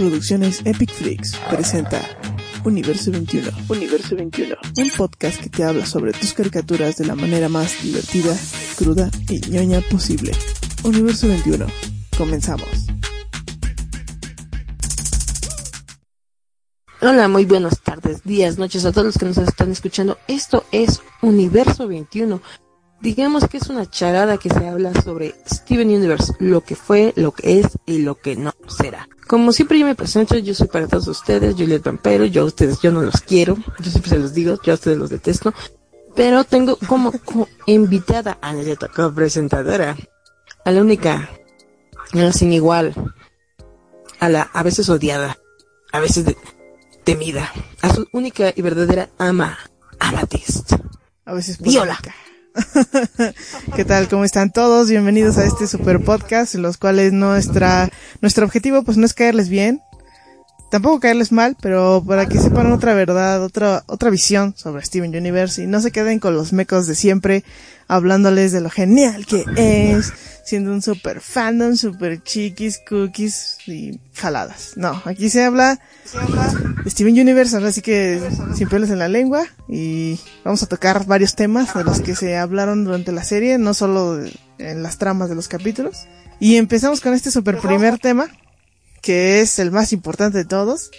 Producciones Epic Flix presenta Universo 21. Universo 21. Un podcast que te habla sobre tus caricaturas de la manera más divertida, cruda y ñoña posible. Universo 21. Comenzamos. Hola, muy buenas tardes, días, noches a todos los que nos están escuchando. Esto es Universo 21. Digamos que es una charada que se habla sobre Steven Universe, lo que fue, lo que es y lo que no será. Como siempre yo me presento, yo soy para todos ustedes, Juliet Vampero, yo a ustedes, yo no los quiero, yo siempre se los digo, yo a ustedes los detesto, pero tengo como, invitada a la como presentadora, a la única, a la sin igual, a la a veces odiada, a veces temida, a su única y verdadera ama, Amatist. A veces Viola. ¿Qué tal? ¿Cómo están todos? Bienvenidos a este super podcast en los cuales nuestra, nuestro objetivo pues no es caerles bien, tampoco caerles mal, pero para que sepan otra verdad, otra, otra visión sobre Steven Universe y no se queden con los mecos de siempre hablándoles de lo genial que es, siendo un super fandom, super chiquis, cookies y jaladas. No, aquí se habla de Steven Universe, así que sin pelos en la lengua y vamos a tocar varios temas de los que se hablaron durante la serie, no solo en las tramas de los capítulos. Y empezamos con este super primer tema, que es el más importante de todos,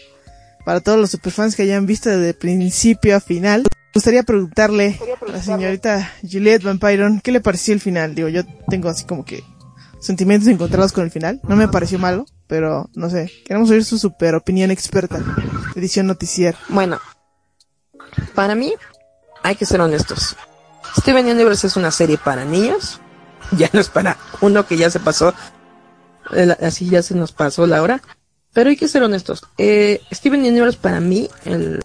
para todos los superfans que hayan visto desde principio a final. Me gustaría preguntarle a la señorita Juliette Vampiron qué le pareció el final. Digo, yo tengo así como que sentimientos encontrados con el final. No me pareció malo, pero no sé. Queremos oír su super opinión experta. Edición noticiera. Bueno, para mí hay que ser honestos. Steven Universe es una serie para niños. Ya no es para uno que ya se pasó. Así ya se nos pasó la hora. Pero hay que ser honestos. Eh, Steven Universe para mí, el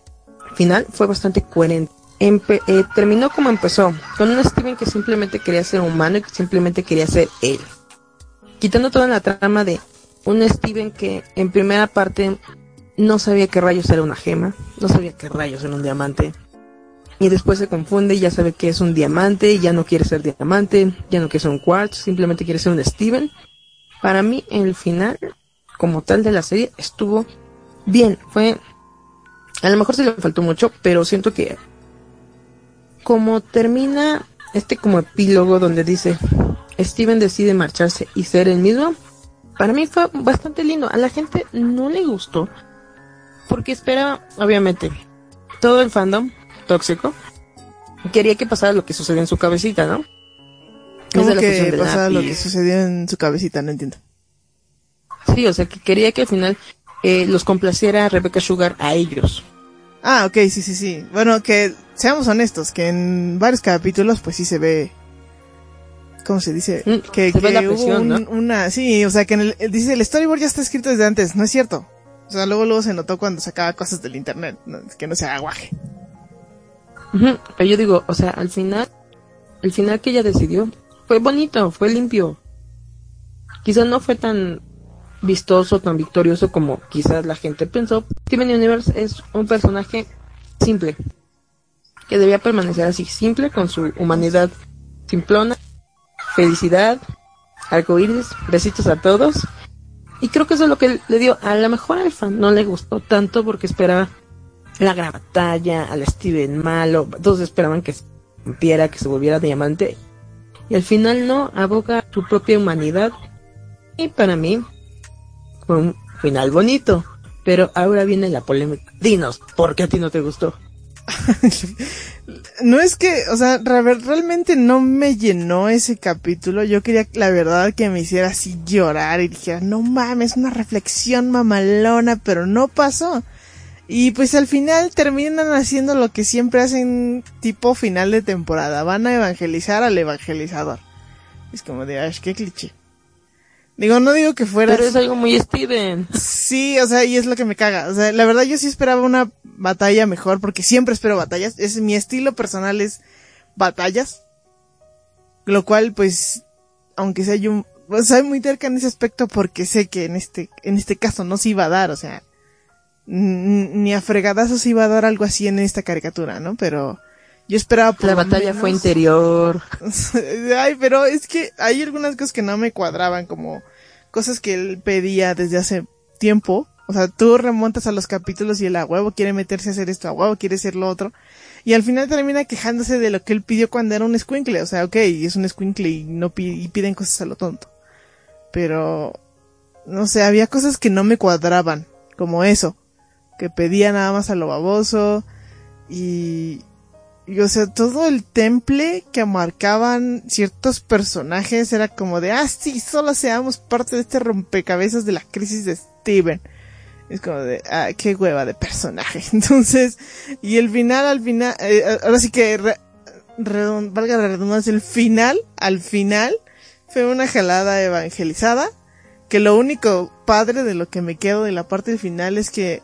final fue bastante coherente. Eh, terminó como empezó, con un Steven que simplemente quería ser humano y que simplemente quería ser él. Quitando toda la trama de un Steven que en primera parte no sabía qué rayos era una gema, no sabía qué rayos era un diamante. Y después se confunde y ya sabe que es un diamante, ya no quiere ser diamante, ya no quiere ser un quartz, simplemente quiere ser un Steven. Para mí el final, como tal de la serie, estuvo bien. Fue a lo mejor se le faltó mucho, pero siento que como termina este como epílogo donde dice Steven decide marcharse y ser el mismo, para mí fue bastante lindo. A la gente no le gustó porque esperaba, obviamente, todo el fandom tóxico quería que pasara lo que sucedió en su cabecita, ¿no? ¿Cómo que pasara lo que sucedió en su cabecita? No entiendo. Sí, o sea, que quería que al final eh, los complaciera a Rebecca Sugar a ellos. Ah, ok, sí, sí, sí. Bueno, que seamos honestos, que en varios capítulos pues sí se ve... ¿Cómo se dice? Mm, que, se ve la presión, ¿no? una... Sí, o sea, que en el, dice, el storyboard ya está escrito desde antes, no es cierto. O sea, luego luego se notó cuando sacaba cosas del internet, que no se aguaje. Pero yo digo, o sea, al final, el final que ella decidió fue bonito, fue limpio. Quizás no fue tan vistoso, tan victorioso como quizás la gente pensó. Steven Universe es un personaje simple, que debía permanecer así, simple, con su humanidad simplona, felicidad, arcoíris, besitos a todos. Y creo que eso es lo que le dio. A lo mejor al fan no le gustó tanto porque esperaba la gran batalla, al Steven malo, todos esperaban que se rompiera, que se volviera diamante. Y al final no, aboga su propia humanidad. Y para mí, fue un final bonito. Pero ahora viene la polémica. Dinos, ¿por qué a ti no te gustó? no es que, o sea, realmente no me llenó ese capítulo. Yo quería, la verdad, que me hiciera así llorar y dijera, no mames, una reflexión mamalona, pero no pasó. Y pues al final terminan haciendo lo que siempre hacen tipo final de temporada. Van a evangelizar al evangelizador. Es como de, Ash, qué cliché. Digo, no digo que fuera... Pero es algo muy Steven. Sí, o sea, y es lo que me caga. O sea, la verdad yo sí esperaba una batalla mejor, porque siempre espero batallas. Es mi estilo personal es batallas. Lo cual, pues, aunque sea yo, pues, soy muy terca en ese aspecto porque sé que en este, en este caso no se iba a dar, o sea, ni a fregadazos se iba a dar algo así en esta caricatura, ¿no? Pero yo esperaba por La batalla fue interior. Ay, pero es que hay algunas cosas que no me cuadraban, como cosas que él pedía desde hace tiempo. O sea, tú remontas a los capítulos y el a huevo quiere meterse a hacer esto, a huevo quiere hacer lo otro. Y al final termina quejándose de lo que él pidió cuando era un squinkle. O sea, ok, es un squinkle y no y piden cosas a lo tonto. Pero, no sé, había cosas que no me cuadraban. Como eso. Que pedía nada más a lo baboso. Y, y o sea, todo el temple que marcaban ciertos personajes era como de, ah, sí, solo seamos parte de este rompecabezas de la crisis de Steven. Es como de, ah, qué hueva de personaje. Entonces, y el final, al final, eh, ahora sí que, valga la redundancia, el final, al final, fue una jalada evangelizada. Que lo único padre de lo que me quedo de la parte final es que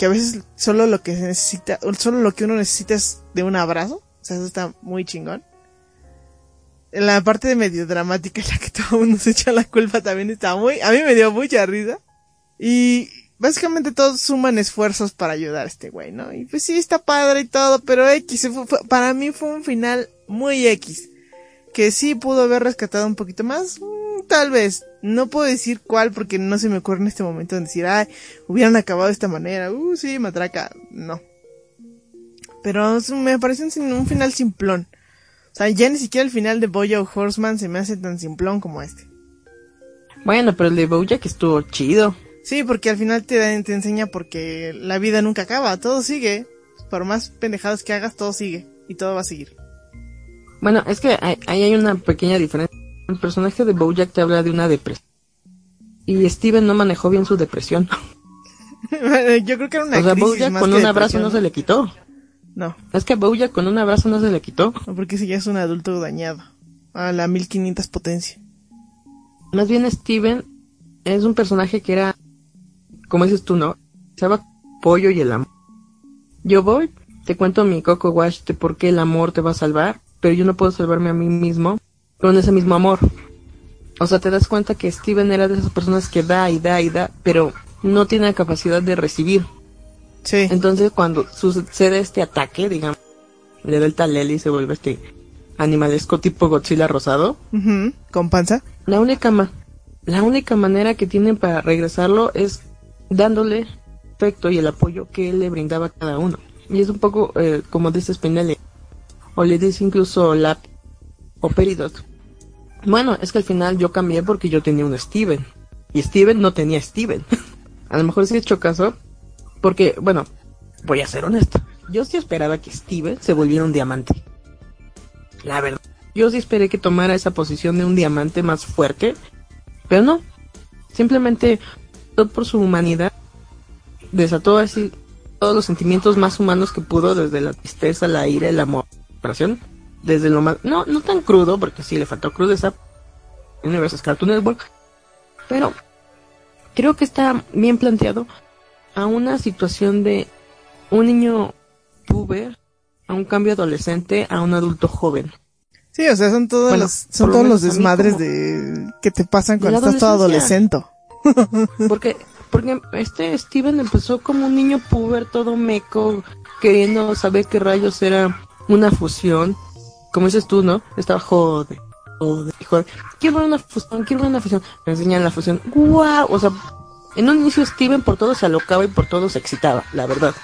que a veces solo lo que se necesita, solo lo que uno necesita es de un abrazo. O sea, eso está muy chingón. La parte de medio dramática en la que todo el mundo se echa la culpa también está muy, a mí me dio mucha risa. Y básicamente todos suman esfuerzos para ayudar a este güey, ¿no? Y pues sí, está padre y todo, pero X, para mí fue un final muy X. Que sí pudo haber rescatado un poquito más, mm, tal vez. No puedo decir cuál porque no se me ocurre en este momento en decir, ay, hubieran acabado de esta manera. Uh, sí, matraca. No. Pero me pareció un, un final simplón. O sea, ya ni siquiera el final de Bojack Horseman se me hace tan simplón como este. Bueno, pero el de Bojack estuvo chido. Sí, porque al final te, te enseña porque la vida nunca acaba, todo sigue. Por más pendejadas que hagas, todo sigue. Y todo va a seguir. Bueno, es que ahí hay una pequeña diferencia el personaje de Bojack te habla de una depresión. Y Steven no manejó bien su depresión. Yo creo que era una O sea, Bojack con un abrazo no se le quitó. No. Es que Bojack con un abrazo no se le quitó. No, porque si ya es un adulto dañado. A la 1500 potencia. Más bien Steven es un personaje que era, como dices tú, ¿no? Se llama pollo y el amor. Yo voy, te cuento mi coco wash de por qué el amor te va a salvar, pero yo no puedo salvarme a mí mismo con ese mismo amor. O sea, te das cuenta que Steven era de esas personas que da y da y da, pero no tiene la capacidad de recibir. Sí. Entonces, cuando sucede este ataque, digamos, le da el talel y se vuelve este animalesco tipo Godzilla rosado. Con panza. La única, la única manera que tienen para regresarlo es dándole efecto y el apoyo que él le brindaba a cada uno. Y es un poco eh, como dice Spinelli. O le dice incluso la o Peridot. Bueno, es que al final yo cambié porque yo tenía un Steven. Y Steven no tenía Steven. a lo mejor sí he hecho caso. Porque, bueno, voy a ser honesto. Yo sí esperaba que Steven se volviera un diamante. La verdad. Yo sí esperé que tomara esa posición de un diamante más fuerte. Pero no. Simplemente, por su humanidad, desató así todos los sentimientos más humanos que pudo, desde la tristeza, la ira, el amor, la desde lo más, no, no tan crudo, porque sí le faltó crudeza, Universe Cartoon Network, pero creo que está bien planteado a una situación de un niño puber, a un cambio adolescente, a un adulto joven. Sí, o sea, son todos los, son todos los desmadres de que te pasan cuando estás todo adolescente. Porque, porque este Steven empezó como un niño puber, todo meco, queriendo saber qué rayos era una fusión como dices tú, ¿no? Estaba jode, jode, jode. Quiero ver una fusión, quiero ver una fusión. Me enseñan la fusión. ¡Guau! O sea, en un inicio Steven por todo se alocaba y por todo se excitaba, la verdad.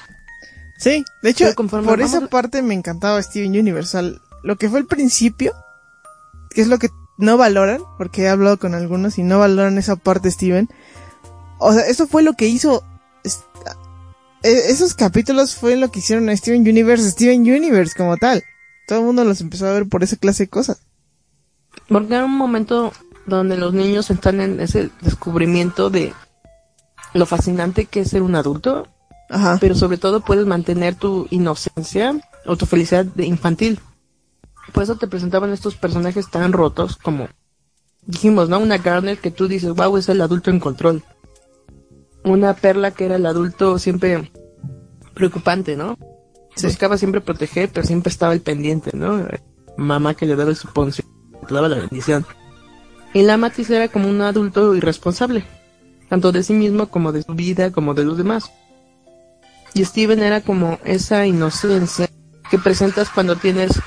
Sí, de hecho, por esa parte me encantaba Steven Universal. Lo que fue el principio, que es lo que no valoran, porque he hablado con algunos y no valoran esa parte Steven. O sea, eso fue lo que hizo e, esos capítulos fue lo que hicieron a Steven Universe, Steven Universe como tal. Todo el mundo los empezó a ver por esa clase de cosas. Porque era un momento donde los niños están en ese descubrimiento de lo fascinante que es ser un adulto, Ajá. pero sobre todo puedes mantener tu inocencia o tu felicidad de infantil. Por eso te presentaban estos personajes tan rotos como dijimos, ¿no? Una Garnet que tú dices, wow, es el adulto en control. Una Perla que era el adulto siempre preocupante, ¿no? Buscaba siempre proteger, pero siempre estaba el pendiente, ¿no? Mamá que le daba el suponcio, le daba la bendición. Y la Matis era como un adulto irresponsable, tanto de sí mismo como de su vida, como de los demás. Y Steven era como esa inocencia que presentas cuando tienes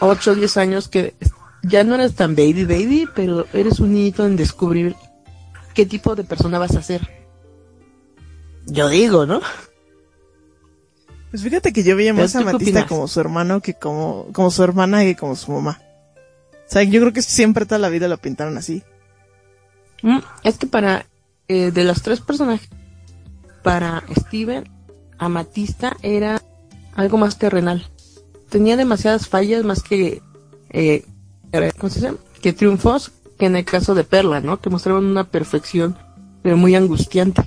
8 o 10 años que ya no eres tan baby baby, pero eres un niñito en descubrir qué tipo de persona vas a ser. Yo digo, ¿no? Pues fíjate que yo veía más a Matista como su hermano que como, como su hermana que como su mamá. O sea, yo creo que siempre toda la vida lo pintaron así. Mm, es que para, eh, de los tres personajes, para Steven, Amatista era algo más terrenal. Tenía demasiadas fallas más que, eh, ¿cómo se dice? Que triunfos, que en el caso de Perla, ¿no? Que mostraban una perfección, pero muy angustiante,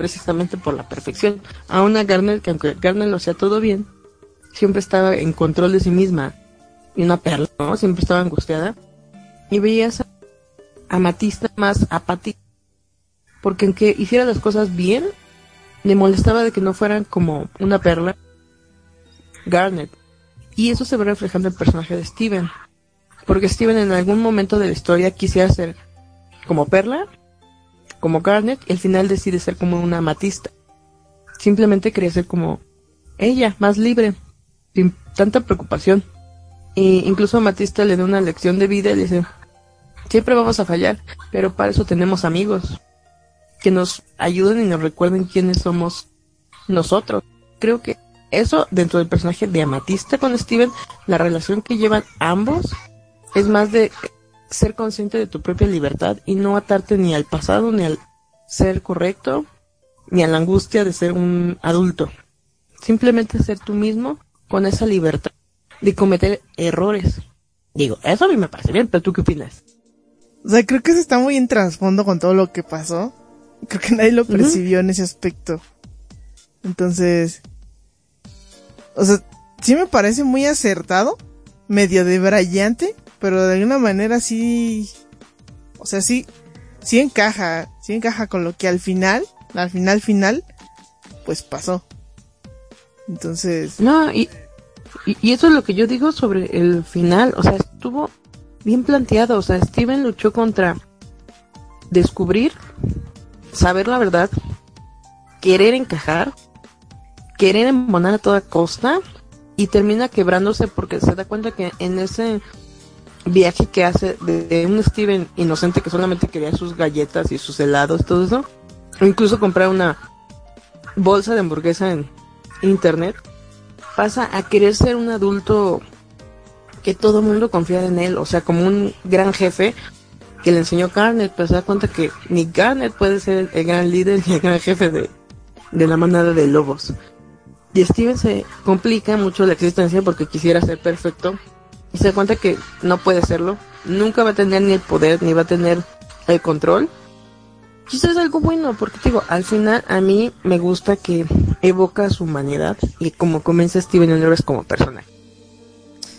precisamente por la perfección. A una Garner, que aunque Garner lo hacía todo bien, siempre estaba en control de sí misma. Y una Perla, ¿no? Siempre estaba angustiada. Y veías a Amatista más apática. Porque aunque hiciera las cosas bien, le molestaba de que no fueran como una perla Garnet. Y eso se ve reflejando en el personaje de Steven. Porque Steven en algún momento de la historia quisiera ser como Perla, como Garnet, y al final decide ser como una amatista. Simplemente quería ser como ella, más libre, sin tanta preocupación. E incluso Amatista le da una lección de vida y le dice, siempre vamos a fallar, pero para eso tenemos amigos que nos ayuden y nos recuerden quiénes somos nosotros. Creo que eso dentro del personaje de Amatista con Steven, la relación que llevan ambos es más de ser consciente de tu propia libertad y no atarte ni al pasado, ni al ser correcto, ni a la angustia de ser un adulto. Simplemente ser tú mismo con esa libertad de cometer errores. Digo, eso a mí me parece bien, pero tú qué opinas? O sea, creo que eso está muy en trasfondo con todo lo que pasó. Creo que nadie lo percibió en ese aspecto. Entonces, o sea, sí me parece muy acertado, medio de brillante, pero de alguna manera sí, o sea, sí, sí encaja, sí encaja con lo que al final, al final final, pues pasó. Entonces. No, y, y, eso es lo que yo digo sobre el final, o sea, estuvo bien planteado, o sea, Steven luchó contra descubrir, saber la verdad, querer encajar, querer embonar a toda costa y termina quebrándose porque se da cuenta que en ese viaje que hace de, un Steven inocente que solamente quería sus galletas y sus helados, todo eso, incluso comprar una bolsa de hamburguesa en internet, pasa a querer ser un adulto que todo el mundo confía en él, o sea, como un gran jefe que le enseñó Garnet, pero se da cuenta que ni Garnet puede ser el gran líder ni el gran jefe de, de la manada de lobos. Y Steven se complica mucho la existencia porque quisiera ser perfecto y se da cuenta que no puede serlo. Nunca va a tener ni el poder ni va a tener el control. Quizás es algo bueno porque digo, al final a mí me gusta que evoca su humanidad y como comienza Steven Universe como personaje.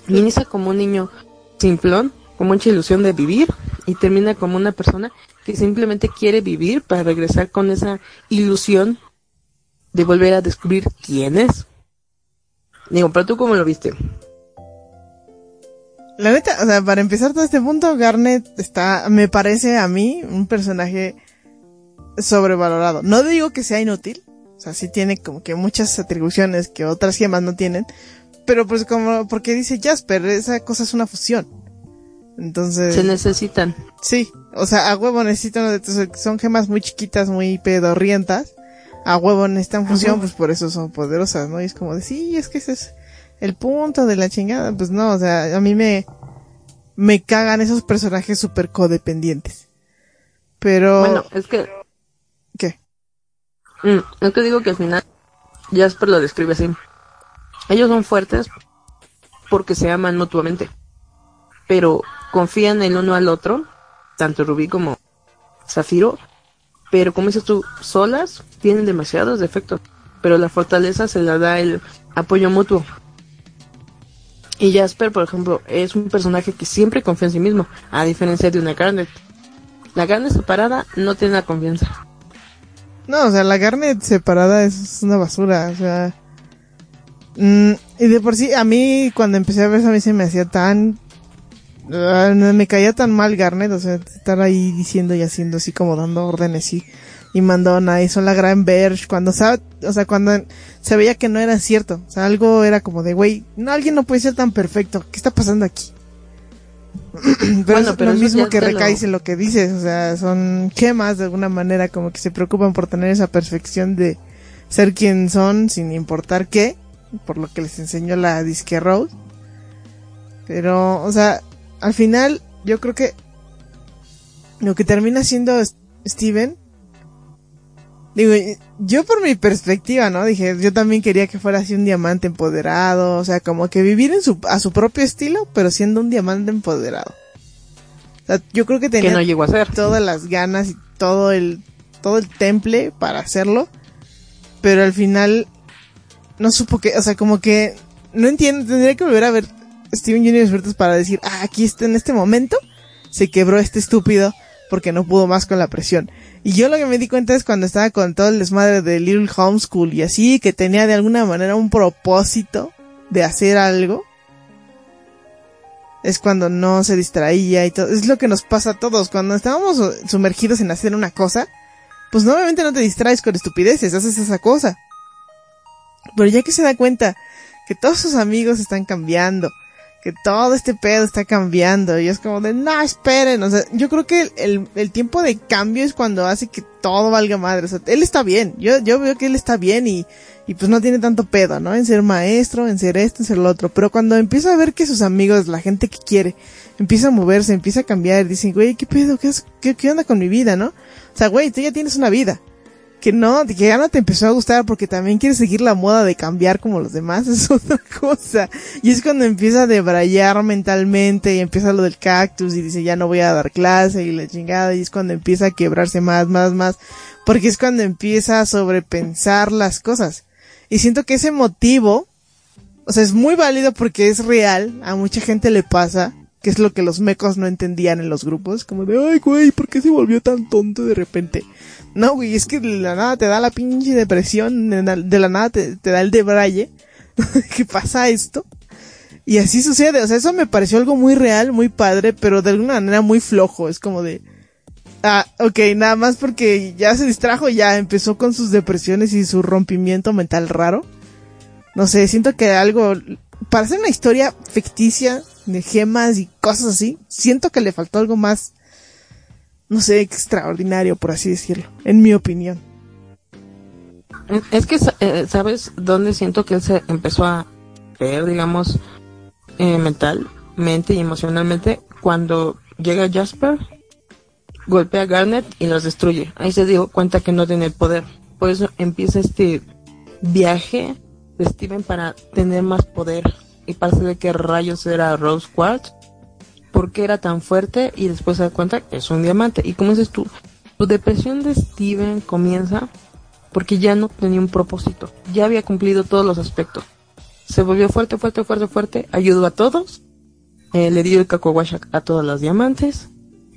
Inicia como un niño simplón, con mucha ilusión de vivir y termina como una persona que simplemente quiere vivir para regresar con esa ilusión de volver a descubrir quién es. Digo, pero tú cómo lo viste. La neta, o sea, para empezar todo este punto, Garnet está, me parece a mí, un personaje sobrevalorado. No digo que sea inútil, o sea, sí tiene como que muchas atribuciones que otras gemas no tienen, pero pues como, porque dice Jasper, esa cosa es una fusión. Entonces. Se necesitan. Sí, o sea, a huevo necesitan, son gemas muy chiquitas, muy pedorrientas a huevo en esta fusión, pues por eso son poderosas, ¿no? Y es como de, sí, es que ese es el punto de la chingada. Pues no, o sea, a mí me, me cagan esos personajes súper codependientes. Pero... Bueno, es que... ¿Qué? Mm, es que digo que al final Jasper lo describe así. Ellos son fuertes porque se aman mutuamente. Pero confían el uno al otro, tanto Rubí como Zafiro, pero como dices tú, solas tienen demasiados defectos, pero la fortaleza se la da el apoyo mutuo. Y Jasper, por ejemplo, es un personaje que siempre confía en sí mismo, a diferencia de una Garnet. La Garnet separada no tiene la confianza. No, o sea, la Garnet separada es una basura, o sea... Mm, y de por sí, a mí cuando empecé a ver eso, a mí se me hacía tan... ah, me caía tan mal Garnet, o sea, estar ahí diciendo y haciendo así como dando órdenes y, y mandona, hizo la gran Verge, cuando sabe, o sea, cuando se veía que no era cierto, o sea, algo era como de, güey, no, alguien no puede ser tan perfecto, ¿qué está pasando aquí? pero Bueno, es pero lo mismo que te recae lo- en lo que dices, o sea, son gemas de alguna manera como que se preocupan por tener esa perfección de ser quien son sin importar qué, por lo que les enseñó la Disque Rose. Pero, o sea, al final yo creo que lo que termina siendo Steven, digo, yo por mi perspectiva, ¿no? Dije, yo también quería que fuera así un diamante empoderado, o sea, como que vivir en su, a su propio estilo, pero siendo un diamante empoderado. O sea, yo creo que Que tenía no llegó a ser. todas las ganas y todo el todo el temple para hacerlo pero al final no supo que o sea como que no entiendo tendría que volver a ver Steven Universe para decir ah aquí está en este momento se quebró este estúpido porque no pudo más con la presión y yo lo que me di cuenta es cuando estaba con todo el desmadre de Little Homeschool y así que tenía de alguna manera un propósito de hacer algo es cuando no se distraía y todo. Es lo que nos pasa a todos. Cuando estábamos sumergidos en hacer una cosa, pues normalmente no te distraes con estupideces, haces esa cosa. Pero ya que se da cuenta que todos sus amigos están cambiando, que todo este pedo está cambiando, y es como de, no, esperen, o sea, yo creo que el, el, el tiempo de cambio es cuando hace que todo valga madre, o sea, él está bien, yo, yo veo que él está bien y, y pues no tiene tanto pedo, ¿no? En ser maestro, en ser esto, en ser lo otro, pero cuando empieza a ver que sus amigos, la gente que quiere, empieza a moverse, empieza a cambiar, dicen, güey, ¿qué pedo? ¿Qué, qué, qué onda con mi vida, no? O sea, güey, tú ya tienes una vida que no, que ya no te empezó a gustar porque también quieres seguir la moda de cambiar como los demás, es otra cosa. Y es cuando empieza a debrayar mentalmente y empieza lo del cactus y dice ya no voy a dar clase y la chingada y es cuando empieza a quebrarse más, más, más, porque es cuando empieza a sobrepensar las cosas. Y siento que ese motivo, o sea, es muy válido porque es real, a mucha gente le pasa, que es lo que los mecos no entendían en los grupos, como de, ay, güey, ¿por qué se volvió tan tonto de repente? No, güey, es que de la nada te da la pinche depresión, de la, nada te, te da el debraye, que pasa esto. Y así sucede, o sea, eso me pareció algo muy real, muy padre, pero de alguna manera muy flojo, es como de, ah, ok, nada más porque ya se distrajo, ya empezó con sus depresiones y su rompimiento mental raro. No sé, siento que algo, para hacer una historia ficticia de gemas y cosas así, siento que le faltó algo más, no sé, extraordinario, por así decirlo, en mi opinión. Es que, eh, ¿sabes dónde siento que él se empezó a ver, digamos, eh, mentalmente y emocionalmente? Cuando llega Jasper, golpea a Garnet y los destruye. Ahí se dio cuenta que no tiene poder. Por eso empieza este viaje de Steven para tener más poder y para saber qué rayos era Rose Quartz, por qué era tan fuerte y después se da cuenta que es un diamante. Y como dices tú, tu depresión de Steven comienza porque ya no tenía un propósito, ya había cumplido todos los aspectos. Se volvió fuerte, fuerte, fuerte, fuerte, ayudó a todos, eh, le dio el cacahuacha a todas las diamantes,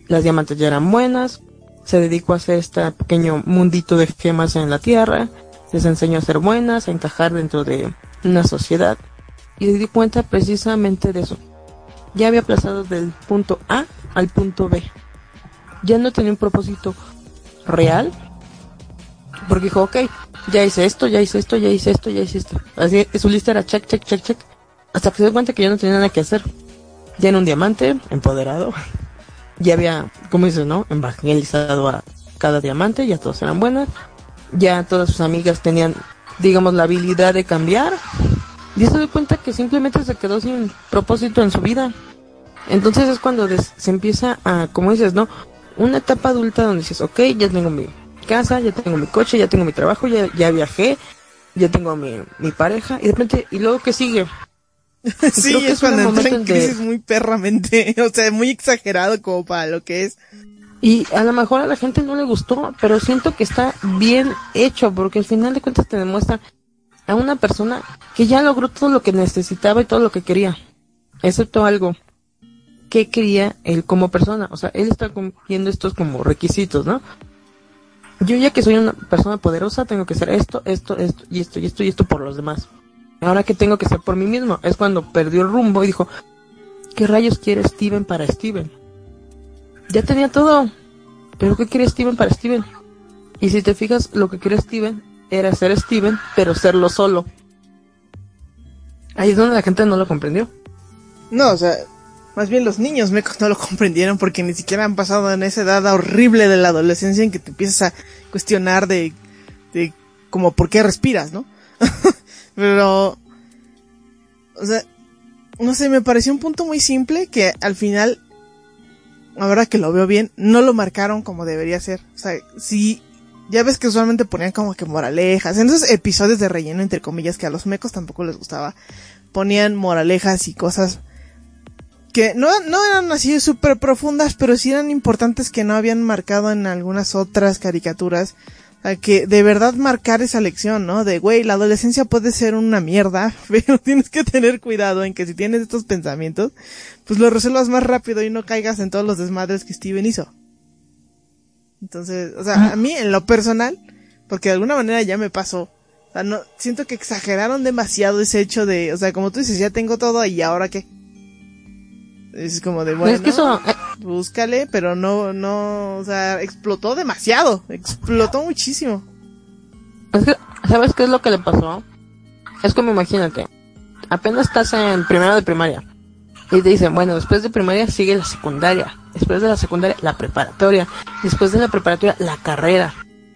las diamantes ya eran buenas, se dedicó a hacer este pequeño mundito de gemas en la tierra, les enseñó a ser buenas, a encajar dentro de una sociedad, y se dio cuenta precisamente de eso. Ya había pasado del punto A al punto B. Ya no tenía un propósito real, porque dijo, ok, ya hice esto, ya hice esto, ya hice esto, ya hice esto. Así su lista era check, check, check, check. Hasta que se dio cuenta que ya no tenía nada que hacer. Ya era un diamante, empoderado. Ya había, como dices, ¿no? Evangelizado a cada diamante, ya todos eran buenas. Ya todas sus amigas tenían, digamos, la habilidad de cambiar. Y se dio cuenta que simplemente se quedó sin propósito en su vida. Entonces es cuando des- se empieza a, como dices, ¿no? Una etapa adulta donde dices, ok, ya tengo mi casa, ya tengo mi coche, ya tengo mi trabajo, ya, ya viajé, ya tengo mi, mi pareja, y de repente, ¿y luego qué sigue? sí, creo que es cuando entra en crisis muy perramente, o sea, muy exagerado como para lo que es. Y a lo mejor a la gente no le gustó, pero siento que está bien hecho, porque al final de cuentas te demuestra a una persona que ya logró todo lo que necesitaba y todo lo que quería. excepto algo que quería él como persona. O sea, él está cumpliendo estos como requisitos, ¿no? Yo ya que soy una persona poderosa, tengo que hacer esto, esto, esto, y esto, y esto, y esto por los demás. Ahora que tengo que ser por mí mismo. Es cuando perdió el rumbo y dijo, ¿qué rayos quiere Steven para Steven? Ya tenía todo. Pero ¿qué quiere Steven para Steven? Y si te fijas, lo que quería Steven era ser Steven, pero serlo solo. Ahí es donde la gente no lo comprendió. No, o sea, más bien los niños no lo comprendieron porque ni siquiera han pasado en esa edad horrible de la adolescencia en que te empiezas a cuestionar de, de como por qué respiras, ¿no? Pero, o sea, no sé, me pareció un punto muy simple que al final, ahora que lo veo bien, no lo marcaron como debería ser. O sea, si ya ves que usualmente ponían como que moralejas, en esos episodios de relleno, entre comillas, que a los mecos tampoco les gustaba, ponían moralejas y cosas que no, no eran así súper profundas, pero sí eran importantes que no habían marcado en algunas otras caricaturas. A que de verdad marcar esa lección, ¿no? De, güey, la adolescencia puede ser una mierda, pero tienes que tener cuidado en que si tienes estos pensamientos, pues lo resuelvas más rápido y no caigas en todos los desmadres que Steven hizo. Entonces, o sea, a mí en lo personal, porque de alguna manera ya me pasó, o sea, no, siento que exageraron demasiado ese hecho de, o sea, como tú dices, ya tengo todo y ahora qué. Es como de, bueno, es que eso, eh, búscale, pero no, no, o sea, explotó demasiado, explotó muchísimo. Es que, ¿sabes qué es lo que le pasó? Es como imagínate, apenas estás en primero de primaria y te dicen, bueno, después de primaria sigue la secundaria, después de la secundaria la preparatoria, después de la preparatoria la carrera.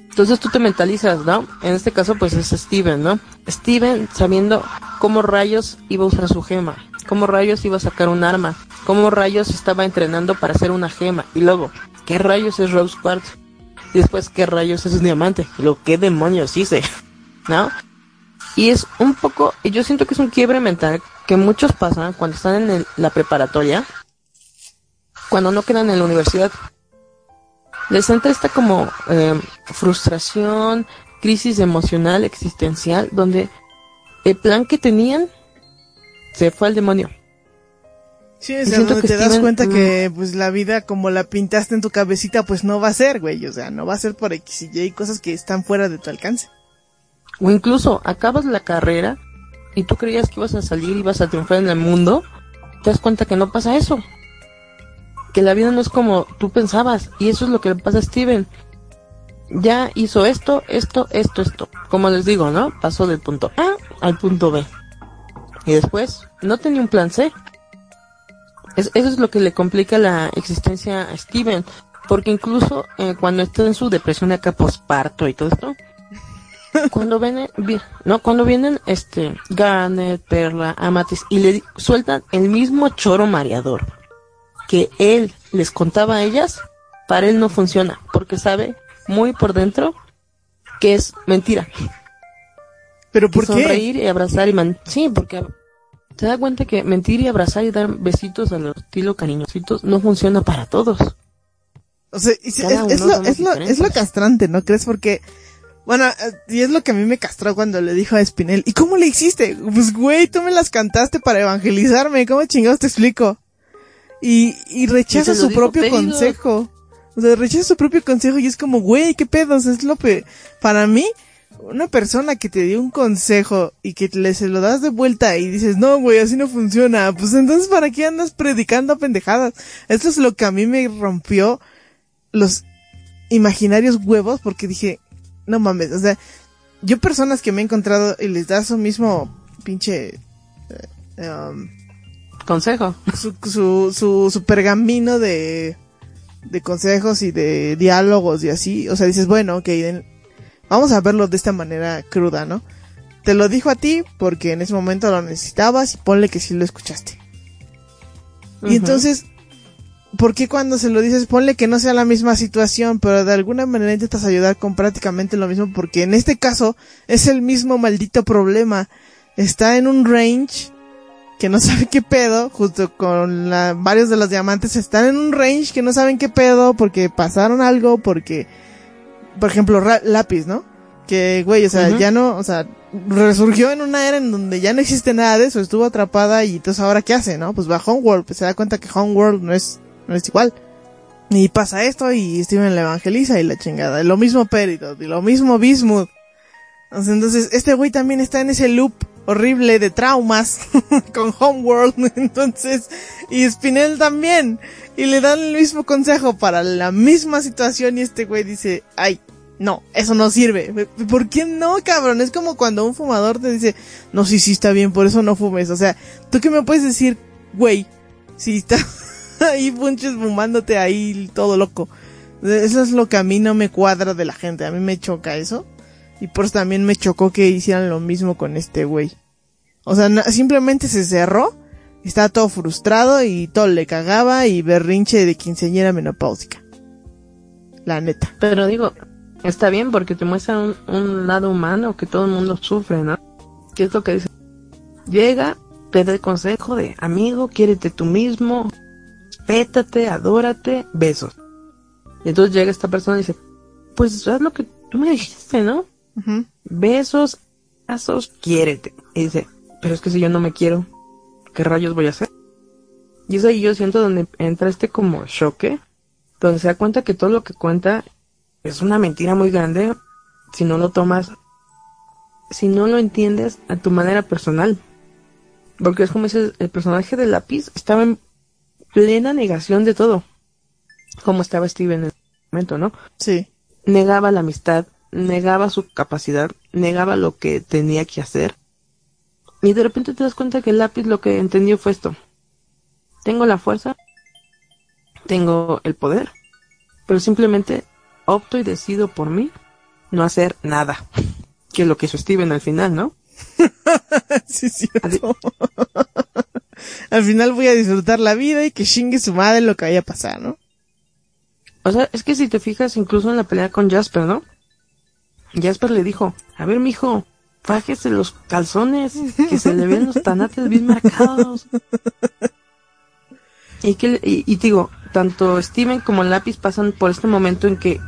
Entonces tú te mentalizas, ¿no? En este caso pues es Steven, ¿no? Steven sabiendo cómo rayos iba a usar su gema, cómo rayos iba a sacar un arma, cómo rayos estaba entrenando para hacer una gema y luego, ¿qué rayos es Rose Quartz? Después, ¿qué rayos es un diamante? Lo que demonios hice, ¿no? Y es un poco, y yo siento que es un quiebre mental que muchos pasan cuando están en el- la preparatoria, cuando no quedan en la universidad. Les entra esta como eh, frustración, crisis emocional, existencial, donde el plan que tenían se fue al demonio. Sí, siento donde que te das cuenta mm. que, pues, la vida como la pintaste en tu cabecita, pues no va a ser, güey, o sea, no va a ser por X y Y cosas que están fuera de tu alcance. O incluso acabas la carrera y tú creías que ibas a salir y ibas a triunfar en el mundo, te das cuenta que no pasa eso. Que la vida no es como tú pensabas. Y eso es lo que le pasa a Steven. Ya hizo esto, esto, esto, esto. Como les digo, ¿no? Pasó del punto A al punto B. Y después no tenía un plan C. Es- eso es lo que le complica la existencia a Steven. Porque incluso eh, cuando está en su depresión acá posparto y todo esto, cuando vienen, vi- no, cuando vienen, este, Garnet, Perla, Amatis, y le sueltan el mismo choro mareador que él les contaba a ellas, para él no funciona, porque sabe muy por dentro que es mentira. ¿Pero Que por qué? sonreír y abrazar y man, sí, porque se da cuenta que mentir y abrazar y dar besitos a los estilo cariñositos no funciona para todos. O sea, es, lo, es, lo, es lo castrante, ¿no crees? Porque, bueno, eh, y es lo que a mí me castró cuando le dijo a Spinel, ¿y cómo le hiciste? Pues, güey, tú me las cantaste para evangelizarme, ¿cómo chingados te explico? Y, y rechaza Y su propio consejo. O sea, rechaza su propio consejo y es como, güey, qué pedos, es lo que, para mí, una persona que te dio un consejo y que le se lo das de vuelta y dices, no, güey, así no funciona, pues entonces, ¿para qué andas predicando pendejadas? Esto es lo que a mí me rompió los imaginarios huevos porque dije, no mames, o sea, yo personas que me he encontrado y les da su mismo pinche, eh, um, Consejo. su, su, su, su pergamino de, de consejos y de diálogos y así, o sea, dices, bueno, ok, vamos a verlo de esta manera cruda, ¿no? Te lo dijo a ti porque en ese momento lo necesitabas y ponle que sí lo escuchaste. Y entonces, ¿por qué cuando se lo dices, ponle que no sea la misma situación, pero de alguna manera intentas ayudar con prácticamente lo mismo? Porque en este caso es el mismo maldito problema. Está en un range que no sabe qué pedo, justo con la- varios de los diamantes están en un range que no saben qué pedo porque pasaron algo, porque, por ejemplo, lápiz, ¿no? Que, güey, o sea, ya no, o sea, resurgió en una era en donde ya no existe nada de eso, estuvo atrapada y entonces ahora qué hace, ¿no? Pues va a Homeworld, pues se da cuenta que Homeworld no es, no es igual. Y pasa esto y Steven la evangeliza y la chingada. Lo mismo Peridot y lo mismo Bismuth. Entonces, este güey también está en ese loop horrible de traumas con Homeworld. Entonces, y Spinel también. Y le dan el mismo consejo para la misma situación y este güey dice, ay, no, eso no sirve. ¿Por qué no, cabrón? Es como cuando un fumador te dice, no, sí, sí está bien, por eso no fumes. O sea, ¿tú qué me puedes decir, güey? Si está ahí punches fumándote ahí todo loco. Eso es lo que a mí no me cuadra de la gente. A mí me choca eso. Y por eso también me chocó que hicieran lo mismo con este güey. O sea, simplemente se cerró, estaba todo frustrado y todo le cagaba y berrinche de quinceañera menopáusica. La neta. Pero digo, está bien porque te muestra un, lado humano que todo el mundo sufre, ¿no? ¿Qué es lo que dice? Llega, te da consejo de amigo, quiérete tú mismo, respétate, adórate, besos. Y entonces llega esta persona y dice, pues haz lo que tú me dijiste, ¿no? Besos, abrazos, quiérete. Y dice, pero es que si yo no me quiero, ¿qué rayos voy a hacer? Y es ahí yo siento donde entra este como choque, donde se da cuenta que todo lo que cuenta es una mentira muy grande si no lo tomas, si no lo entiendes a tu manera personal. Porque es como ese, el personaje de lápiz estaba en plena negación de todo. Como estaba Steven en el momento, ¿no? Sí. Negaba la amistad, negaba su capacidad, negaba lo que tenía que hacer. Y de repente te das cuenta que el lápiz lo que entendió fue esto. Tengo la fuerza, tengo el poder, pero simplemente opto y decido por mí no hacer nada. Que es lo que hizo Steven al final, ¿no? sí, cierto. Al final voy a disfrutar la vida y que chingue su madre lo que vaya a pasar, ¿no? O sea, es que si te fijas incluso en la pelea con Jasper, ¿no? Jasper le dijo, a ver, mijo, fájese los calzones, que se le ven los tanates bien marcados. Y que, y, digo, tanto Steven como lápiz pasan por este momento en que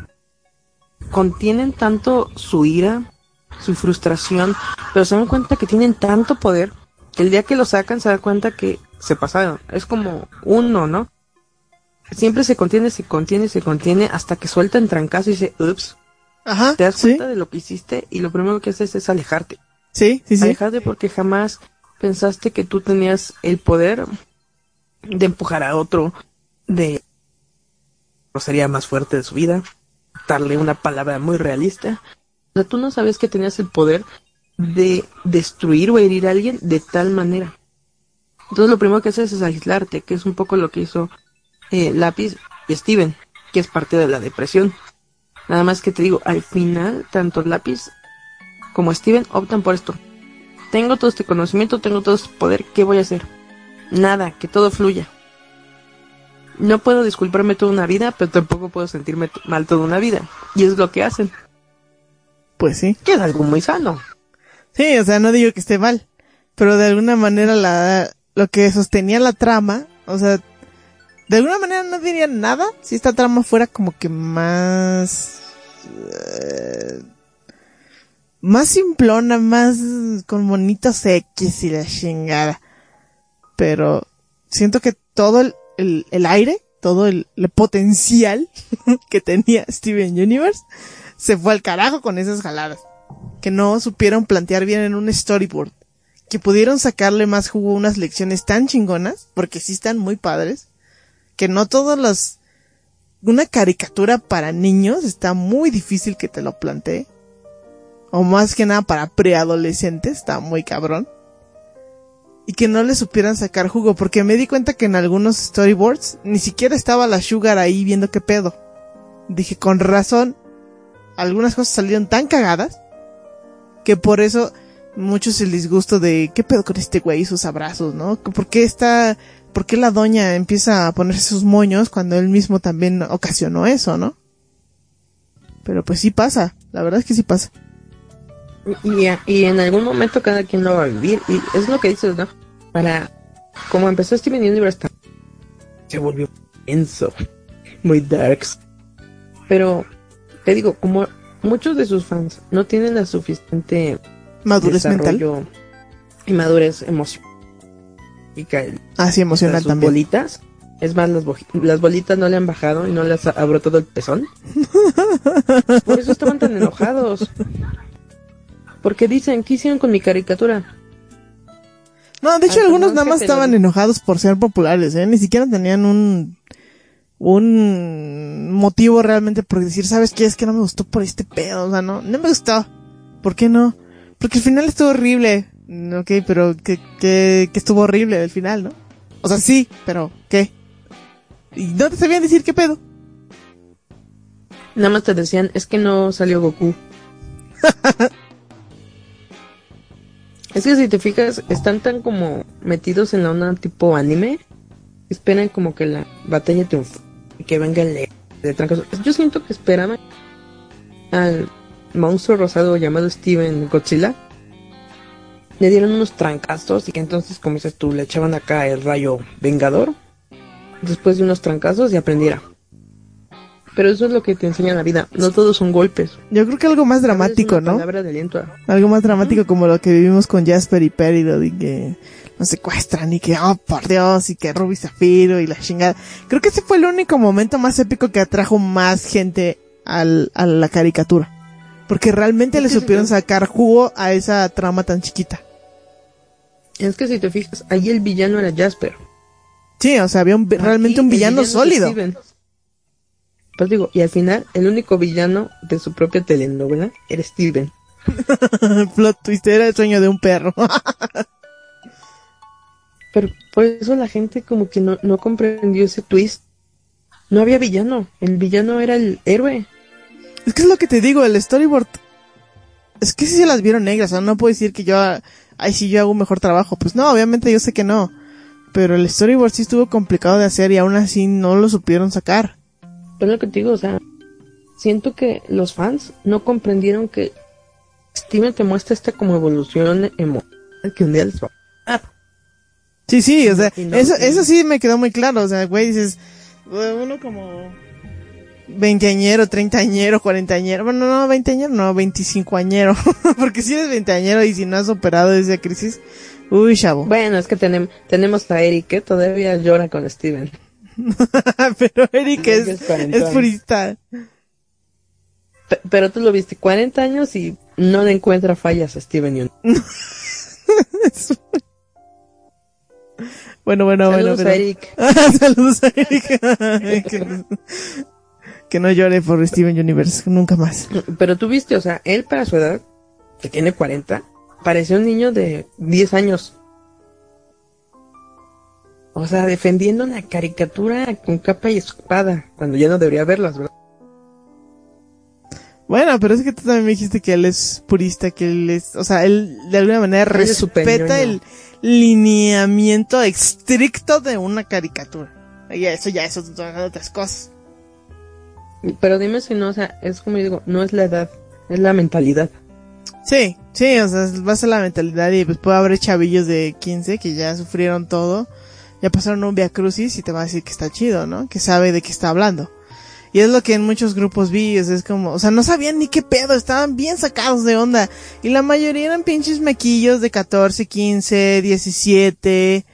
contienen tanto su ira, su frustración, pero se dan cuenta que tienen tanto poder el día que lo sacan se dan cuenta que se pasaron. Es como uno, ¿no? Siempre se contiene, se contiene, se contiene hasta que suelta en trancazo y dice, ups, Ajá. Te das cuenta de lo que hiciste y lo primero que haces es alejarte. Sí, sí, sí. Alejarte porque jamás pensaste que tú tenías el poder de empujar a otro, de sería más fuerte de su vida, darle una palabra muy realista. O sea, tú no sabes que tenías el poder de destruir o herir a alguien de tal manera. Entonces lo primero que haces es aislarte, que es un poco lo que hizo eh, Lápiz y Steven, que es parte de la depresión. Nada más que te digo, al final, tanto Lápiz como Steven optan por esto. Tengo todo este conocimiento, tengo todo este poder, ¿qué voy a hacer? Nada, que todo fluya. No puedo disculparme toda una vida, pero tampoco puedo sentirme mal toda una vida. Y es lo que hacen. Pues sí. Que es algo muy sano. Sí, o sea, no digo que esté mal. Pero de alguna manera la, lo que sostenía la trama, o sea, de alguna manera no diría nada si esta trama fuera como que más eh, más simplona, más con bonitos X y la chingada. Pero siento que todo el, el, aire, todo el, el potencial que tenía Steven Universe se fue al carajo con esas jaladas. Que no supieron plantear bien en un storyboard. Que pudieron sacarle más jugo unas lecciones tan chingonas, porque sí están muy padres, que no todos los una caricatura para niños está muy difícil que te lo plantee. O más que nada para preadolescentes, está muy cabrón. Y que no le supieran sacar jugo, porque me di cuenta que en algunos storyboards ni siquiera estaba la Sugar ahí viendo qué pedo. Dije, con razón, algunas cosas salieron tan cagadas, que por eso muchos el disgusto de qué pedo con este güey y sus abrazos, ¿no? ¿Por qué está ¿por qué la doña empieza a ponerse sus moños cuando él mismo también ocasionó eso, no? Pero pues sí pasa, la verdad es que sí pasa. Y, y en algún momento cada quien lo va a vivir, y es lo que dices, ¿no? Para, como empezó Steven Universe, se volvió denso, muy darks. Pero, te digo, como muchos de sus fans no tienen la suficiente Madurez mental. y madurez emocional. Y Ah, sí, emocional sus también. bolitas. Es más, las, las bolitas no le han bajado y no les ha- abrió todo el pezón. Por eso estaban tan enojados. Porque dicen, ¿qué hicieron con mi caricatura? No, de hecho algunos nada más estaban enojados por ser populares, ¿eh? Ni siquiera tenían un un motivo realmente por decir, ¿sabes qué? Es que no me gustó por este pedo, o sea, no, no me gustó. ¿Por qué no? Porque el final estuvo horrible. Mm, Ok, pero que, que, que estuvo horrible el final, ¿no? O sea, sí, pero ¿qué? Y no te sabían decir qué pedo. Nada más te decían, es que no salió Goku. es que si te fijas, están tan como metidos en la onda tipo anime. Esperan como que la batalla triunfe. Que venga el de trancazo. Yo siento que esperaban al monstruo rosado llamado Steven Godzilla. Le dieron unos trancazos y que entonces, como dices tú, le echaban acá el rayo vengador. Después de unos trancazos y aprendiera. Pero eso es lo que te enseña la vida. No todos son golpes. Yo creo que algo más dramático, ¿no? Palabra de aliento. Algo más dramático como lo que vivimos con Jasper y Peridot y que nos secuestran y que, oh, por Dios, y que Ruby Zafiro y la chingada. Creo que ese fue el único momento más épico que atrajo más gente al, a la caricatura. Porque realmente le supieron sacar jugo a esa trama tan chiquita. Es que si te fijas, ahí el villano era Jasper. Sí, o sea, había un, realmente Aquí un villano sólido. Pues digo, y al final, el único villano de su propia telenovela era Steven. Plot twist, era el sueño de un perro. Pero por eso la gente como que no, no comprendió ese twist. No había villano. El villano era el héroe. Es que es lo que te digo, el storyboard. Es que sí se las vieron negras, o sea, no puedo decir que yo, ay, sí, yo hago un mejor trabajo. Pues no, obviamente yo sé que no. Pero el storyboard sí estuvo complicado de hacer y aún así no lo supieron sacar. Pero lo que te digo, o sea, siento que los fans no comprendieron que Steven te muestra esta como evolución emocional que un día les va. Sí, sí, o sea, no- eso, eso sí me quedó muy claro. O sea, güey, dices, uno como veinteañero, treintañero, cuarentañero. Bueno, no, veinteañero, no, veinticincoañero. Porque si eres veinteañero y si no has superado esa crisis, uy, chavo. Bueno, es que tenem- tenemos a Eric que todavía llora con Steven. Pero Eric es, es purista. Pero tú lo viste 40 años y no le encuentra fallas a Steven Union. Bueno, bueno, bueno, Saludos pero... a Eric. Saludos a Eric. Que no llore por Steven Universe, nunca más. Pero tú viste, o sea, él para su edad, que tiene 40, parecía un niño de 10 años. O sea, defendiendo una caricatura con capa y espada, cuando ya no debería verlas, ¿verdad? Bueno, pero es que tú también me dijiste que él es purista, que él es, o sea, él de alguna manera respeta el lineamiento estricto de una caricatura. Y eso ya, eso son otras cosas. Pero dime si no, o sea, es como yo digo, no es la edad, es la mentalidad. Sí, sí, o sea, vas a la mentalidad y pues puede haber chavillos de 15 que ya sufrieron todo, ya pasaron un Via Crucis y te va a decir que está chido, ¿no? Que sabe de qué está hablando. Y es lo que en muchos grupos vi, o sea, es como, o sea, no sabían ni qué pedo, estaban bien sacados de onda. Y la mayoría eran pinches mequillos de 14, 15, 17.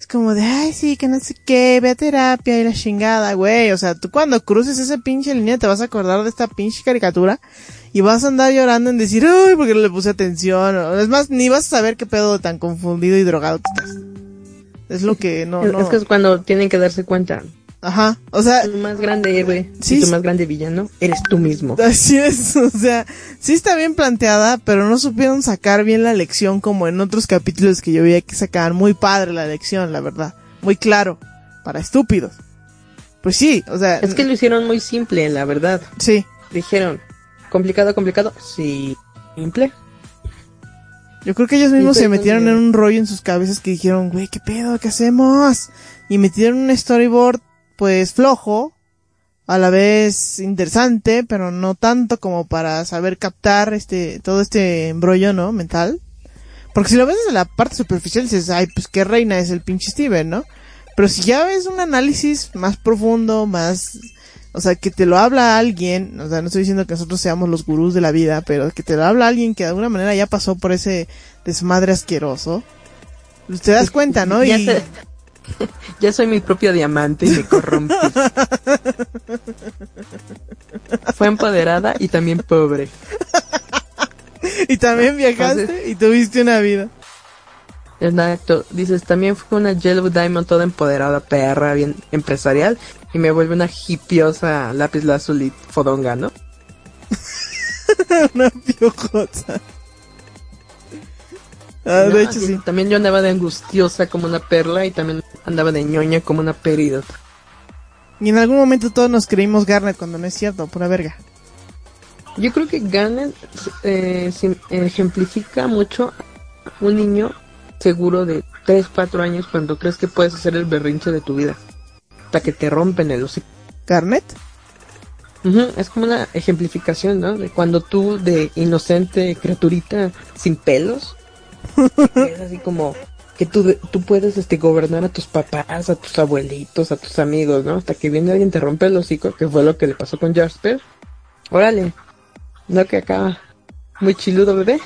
Es como de, ay, sí, que no sé qué, ve a terapia y la chingada, güey. O sea, tú cuando cruces esa pinche línea te vas a acordar de esta pinche caricatura y vas a andar llorando en decir, ay, porque no le puse atención. O- Es más, ni vas a saber qué pedo tan confundido y drogado que estás. Es lo que no, es, no. es que es cuando tienen que darse cuenta. Ajá. O sea, Tu más grande héroe Sí, y tu más grande villano eres tú mismo. Así es, o sea, sí está bien planteada, pero no supieron sacar bien la lección como en otros capítulos que yo veía que sacaban muy padre la lección, la verdad. Muy claro, para estúpidos. Pues sí, o sea, Es que lo hicieron muy simple, la verdad. sí, Dijeron, complicado, complicado, sí, simple. yo creo que ellos mismos se metieron en un rollo en sus cabezas que dijeron, güey, ¿qué pedo? ¿Qué hacemos? Y metieron un storyboard, pues flojo, a la vez interesante, pero no tanto como para saber captar este, todo este embrollo, ¿no? Mental. Porque si lo ves desde la parte superficial dices, ay, pues qué reina es el pinche Steven, ¿no? Pero si ya ves un análisis más profundo, más, O sea, que te lo habla alguien, o sea, no estoy diciendo que nosotros seamos los gurús de la vida, pero que te lo habla alguien que de alguna manera ya pasó por ese desmadre asqueroso. Pues te das cuenta, ¿no? Y ya soy mi propio diamante y me corrompí. Fue empoderada y también pobre. y también viajaste Entonces- y tuviste una vida. Exacto. Dices, también fue una Yellow Diamond toda empoderada, perra, bien empresarial. Y me vuelve una hipiosa lápiz lazuli fodonga, ¿no? una piojota. Ah, No, de hecho sí. También yo andaba de angustiosa como una perla y también andaba de ñoña como una peridota. Y en algún momento todos nos creímos Garnet cuando no es cierto, pura verga. Yo creo que Garnet eh, ejemplifica mucho a un niño seguro de 3, 4 años cuando crees que puedes hacer el berrinche de tu vida. Hasta que te rompen el hocico. ¿Garnet? Es como una ejemplificación, ¿no? De cuando tú de inocente criaturita sin pelos, es así como que tú, tú puedes este, gobernar a tus papás, a tus abuelitos, a tus amigos, ¿no? Hasta que viene alguien te rompe el hocico, que fue lo que le pasó con Jasper. Órale, no que acá muy chiludo bebé.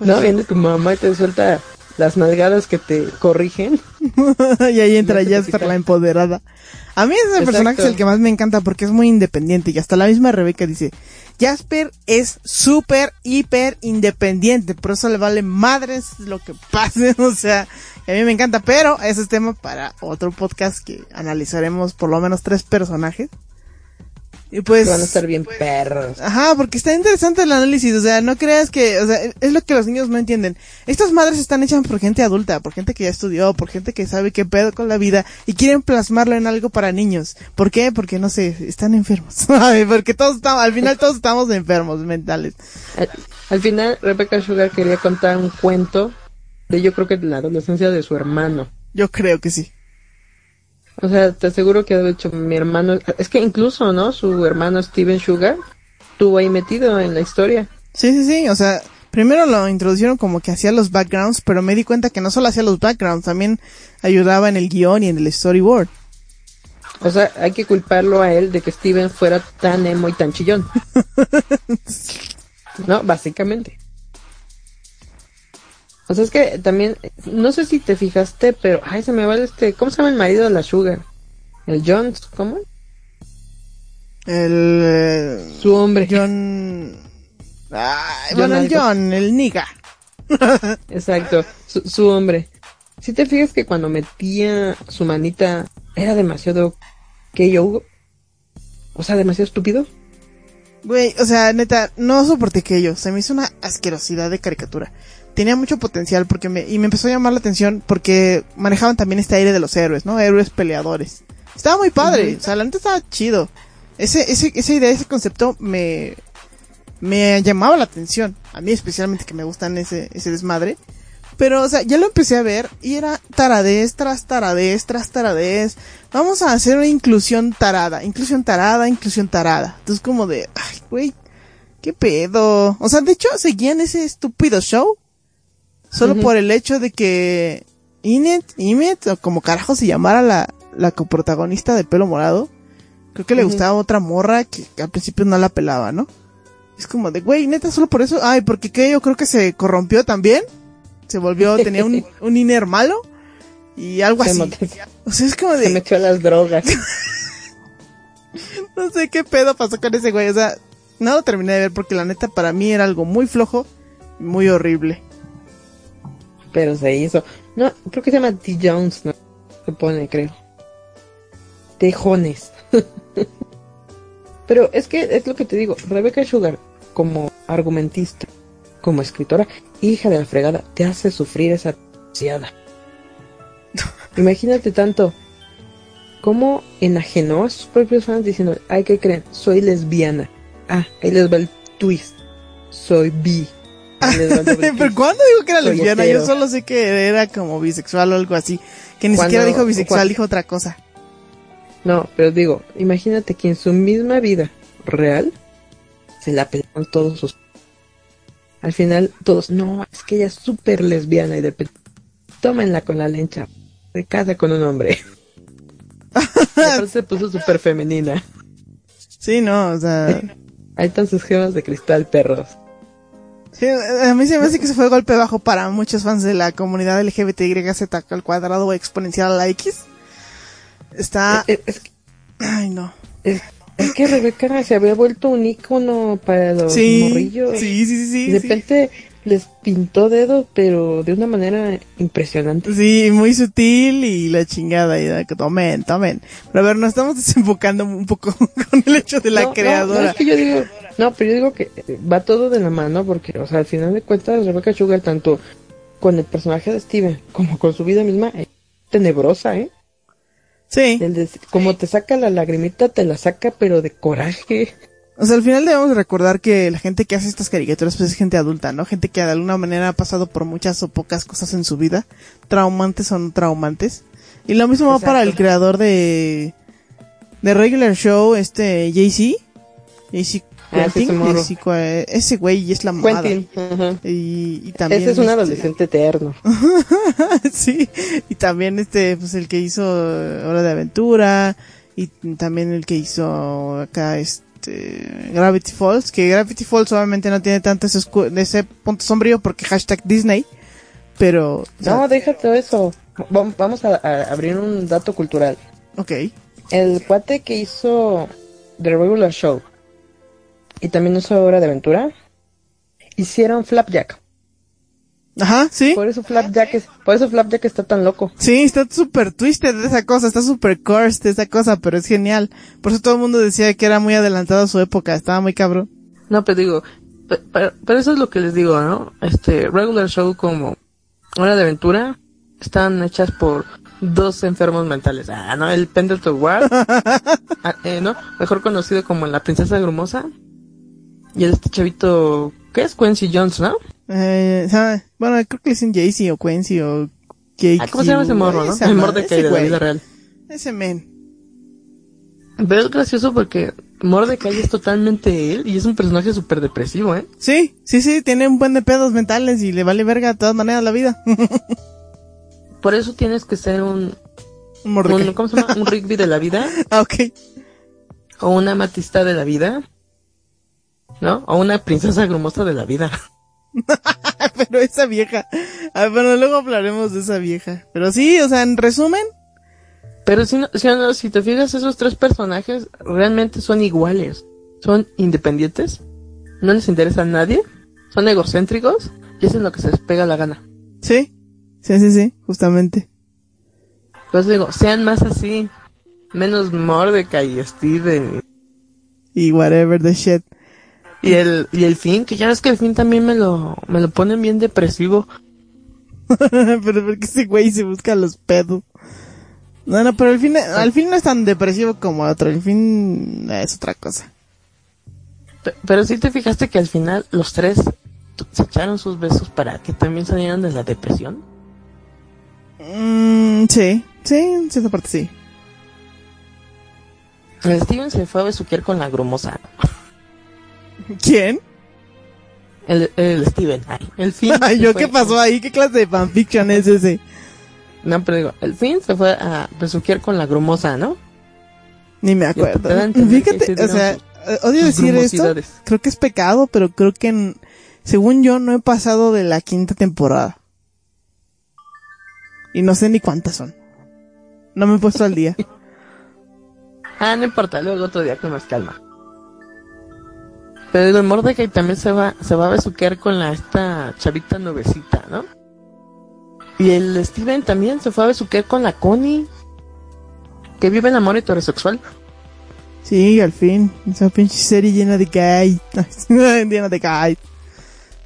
No, viene tu mamá y te suelta las nalgadas que te corrigen. y ahí entra Jasper, la empoderada. A mí ese Exacto. personaje es el que más me encanta porque es muy independiente y hasta la misma Rebeca dice, Jasper es súper, hiper independiente, por eso le vale madres lo que pase, o sea, a mí me encanta, pero ese es tema para otro podcast que analizaremos por lo menos tres personajes. Y pues... Que van a estar bien perros. Ajá, porque está interesante el análisis, o sea, no creas que, o sea, es lo que los niños no entienden. Estas madres están hechas por gente adulta, por gente que ya estudió, por gente que sabe qué pedo con la vida y quieren plasmarlo en algo para niños. ¿Por qué? Porque no sé, están enfermos. Porque todos estamos, al final todos estamos enfermos mentales. Al, al final, Rebecca Sugar quería contar un cuento de yo creo que de la adolescencia de su hermano. Yo creo que sí. O sea, te aseguro que de hecho mi hermano, es que incluso, ¿no? Su hermano Steven Sugar estuvo ahí metido en la historia. Sí, sí, sí, o sea, primero lo introdujeron como que hacía los backgrounds, pero me di cuenta que no solo hacía los backgrounds, también ayudaba en el guion y en el storyboard. O sea, hay que culparlo a él de que Steven fuera tan emo y tan chillón. no, básicamente. O sea, es que también, no sé si te fijaste, pero, ay, se me va este, ¿cómo se llama el marido de la Sugar? El Jones, ¿cómo? El... eh, Su hombre. John... Ay, John bueno, el. John, el niga. Exacto, su, su hombre. Si te fijas que cuando metía su manita era demasiado que yo, o sea, demasiado estúpido. Güey, o sea, neta, no soporté que ello. Se me hizo una asquerosidad de caricatura. Tenía mucho potencial porque me, y me empezó a llamar la atención porque manejaban también este aire de los héroes, ¿no? Héroes peleadores. Estaba muy padre, o sea, la neta estaba chido. Ese, ese, esa idea, ese concepto me, me llamaba la atención. A mí especialmente que me gustan ese, ese desmadre. Pero, o sea, ya lo empecé a ver y era taradez tras taradez tras taradez. Vamos a hacer una inclusión tarada, inclusión tarada, inclusión tarada. Entonces como de, ay, güey, qué pedo. O sea, de hecho seguían ese estúpido show solo por el hecho de que Inet, Imet, o como carajo se llamara la, la coprotagonista de pelo morado, creo que le gustaba otra morra que, que al principio no la pelaba, ¿no? Es como de, güey, neta, solo por eso. Ay, porque que yo creo que se corrompió también. Se volvió, tenía un, un inner malo. Y algo Se, así. O sea, es como se de, metió a las drogas. no sé qué pedo pasó con ese güey. O sea, no lo terminé de ver porque la neta para mí era algo muy flojo, y muy horrible. Pero se hizo. No, creo que se llama T. Jones, ¿no? Se pone, creo. Tejones. pero es que es lo que te digo. Rebecca Sugar, como argumentista, como escritora, hija de la fregada, te hace sufrir esa ansiedad. Imagínate tanto. ¿Cómo enajenó a sus propios fans diciendo, ay, ¿qué creen? Soy lesbiana. Ah, ahí les va el twist. Soy bi. Pero. ¿cuándo dijo que era lesbiana? Yo solo sé que era como bisexual o algo así. Que ni Cuando- siquiera dijo bisexual, dijo otra cosa. No, pero digo, imagínate que en su misma vida real se la pelaron todos sus... Al final todos, no, es que ella es súper lesbiana y de repente, tómenla con la lencha, se casa con un hombre. Aparte se puso súper femenina. Sí, no, o sea... Ahí están sus gemas de cristal, perros. Sí, a mí se me hace que se fue golpe bajo para muchos fans de la comunidad LGBTYZ al cuadrado o exponencial a la X. Está... Es, es, Ay, no. es- es que Rebeca se había vuelto un ícono para los Sí, morrillos. sí, sí, sí, de sí. Les pintó dedos, pero de una manera impresionante. Sí, muy sutil y la chingada. Y de que tomen, tomen. Pero a ver, nos estamos desenfocando un poco con el hecho de la No, creadora. No, es que yo digo, no, pero yo digo que va todo de la mano porque, o sea, al final de cuentas, Rebecca Sugar, tanto con el personaje de Steven como con su vida misma, es tenebrosa, ¿eh? Sí. De- como te saca la lagrimita, te la saca, pero de coraje. O sea, al final debemos recordar que la gente que hace estas caricaturas pues es gente adulta, ¿no? Gente que de alguna manera ha pasado por muchas o pocas cosas en su vida, traumantes o no traumantes. Y lo mismo va para el creador de de Regular Show, este Jay-Z. Jay-Z Ah, ese ese güey es la mamada. Quentin. ajá. Y, y también Ese es un este- adolescente eterno. sí, y también este, pues el que hizo eh, Hora de Aventura, y también el que hizo acá este, Gravity Falls, que Gravity Falls obviamente no tiene tanto ese, ese punto sombrío porque hashtag Disney, pero, o sea, No, déjate eso. Va- Vamos a, a abrir un dato cultural. ok, El cuate que hizo The Regular Show y también hizo Hora de Aventura, hicieron Flapjack. Ajá, sí, Por eso Flapjack, es, por eso Flapjack está tan loco. sí, está súper twisted esa cosa, está súper cursed esa cosa, pero es genial, por eso todo el mundo decía que era muy adelantado a su época, estaba muy cabrón. No, pero digo, pe- pero, pero eso es lo que les digo, ¿no? Este, Regular Show como Hora de Aventura están hechas por dos enfermos mentales. Ah, ¿no? El Pendleton Ward, ah, eh, ¿no? Mejor conocido como la Princesa Grumosa. Y el este chavito, ¿qué es? Quincy Jones, ¿no? Eh, ¿sabe? bueno, creo que es en Jay-Z o Quincy o Jake. Ah, ¿Cómo se llama ese morro, no? El Mordecai de la vida real. Ese men. Pero es gracioso porque Mordecai es totalmente él y es un personaje súper depresivo, ¿eh? Sí, sí, sí, tiene un buen de pedos mentales y le vale verga de todas maneras la vida. Por eso tienes que ser un, Un Mordecai. un ¿cómo se llama? Un Rigby de la vida Ah, ok. o una Matista de la vida, ¿no? O una princesa grumosa de la vida. Pero esa vieja. Ah, bueno, luego hablaremos de esa vieja. Pero sí, o sea, en resumen, Pero si, no, si, no- si te fijas, esos tres personajes realmente son iguales. Son independientes, no les interesa a nadie, son egocéntricos y hacen lo que se les pega la gana. sí. Sí, sí, sí, justamente. Por eso digo, sean más así, menos Mordecai y Steven. Y whatever the shit. Y el, y el fin, que ya ves que el fin también me lo, me lo ponen bien depresivo. pero porque ese güey se busca los pedos. No, no, pero el fin, al fin no es tan depresivo como el otro. El fin es otra cosa. Pe- Pero si te fijaste que al final los tres se echaron sus besos para que también salieran de la depresión. Mm, sí, sí, en cierta parte sí. Steven se fue a besuquear con la grumosa. ¿Quién? El, el Steven, ay, el fin. Ay, yo, fue- ¿qué pasó ahí? ¿Qué clase de fanfiction es ese? No, pero digo, el fin se fue a besuquear con la grumosa, ¿no? Ni me acuerdo. que Fíjate, o sea, eh, odio decir esto. Creo que es pecado, pero creo que, en- según yo, no he pasado de la quinta temporada. Y no sé ni cuántas son. No me he puesto al día. Ah, no importa, luego otro día con más calma. Pero digo, Mordecai también se va, se va a besuquear con la, esta chavita nuevecita, ¿no? Y el Steven también se fue a besuquear con la Connie. Que vive el amor heterosexual. Sí, al fin. Esa pinche serie llena de gay. llena de gay.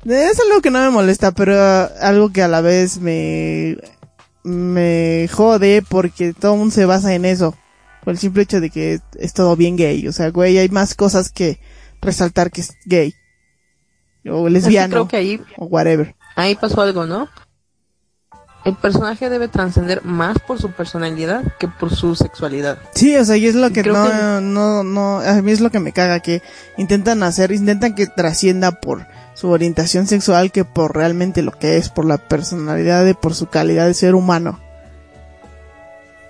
Es algo que no me molesta, pero algo que a la vez me, me jode porque todo el mundo se basa en eso. Por el simple hecho de que es todo bien gay. O sea, güey, hay más cosas que resaltar que es gay. O lesbiano. creo que ahí, O whatever. ahí pasó algo, ¿no? El personaje debe trascender más por su personalidad que por su sexualidad. Sí, o sea, y es lo que no, que- no, no, a mí es lo que me caga, que intentan hacer, intentan que trascienda por su orientación sexual que por realmente lo que es, por la personalidad y por su calidad de ser humano.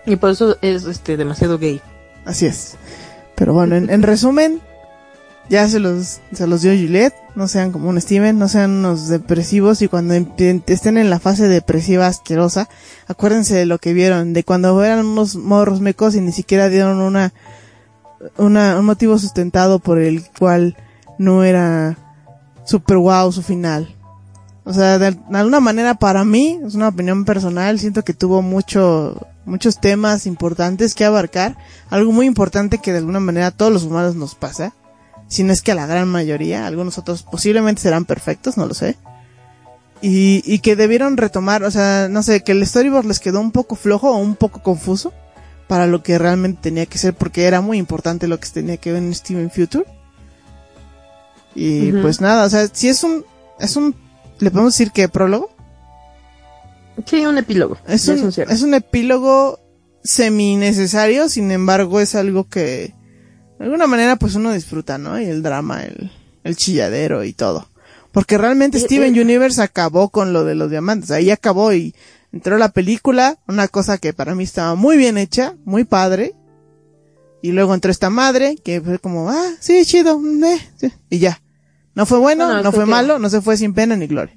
Y por eso es este demasiado gay. Así es. Pero bueno, en, en resumen, ya se los, se los dio Juliet. No sean como un Steven, no sean unos depresivos y cuando empi- estén en la fase depresiva asquerosa, acuérdense de lo que vieron, de cuando eran unos morros mecos y ni siquiera dieron una, una, un motivo sustentado por el cual no era super wow su final. O sea, de alguna manera para mí, es una opinión personal, siento que tuvo mucho, muchos temas importantes que abarcar, algo muy importante que de alguna manera a todos los humanos nos pasa, si no es que a la gran mayoría, algunos otros posiblemente serán perfectos, no lo sé. Y, y que debieron retomar, o sea, no sé, que el storyboard les quedó un poco flojo o un poco confuso para lo que realmente tenía que ser, porque era muy importante lo que tenía que ver en Steven Future. Y pues nada, o sea, si es un, es un, le podemos decir que prólogo. Sí, un epílogo. Es un, es un epílogo semi necesario, sin embargo es algo que de alguna manera pues uno disfruta, ¿no? Y el drama, el, el chilladero y todo. Porque realmente Eh, Steven eh. Universe acabó con lo de los diamantes. Ahí acabó y entró la película, una cosa que para mí estaba muy bien hecha, muy padre. Y luego entró esta madre, que fue como, ah, sí, chido, mm, eh, sí", y ya. No fue bueno, no fue que- malo, no se fue sin pena ni gloria.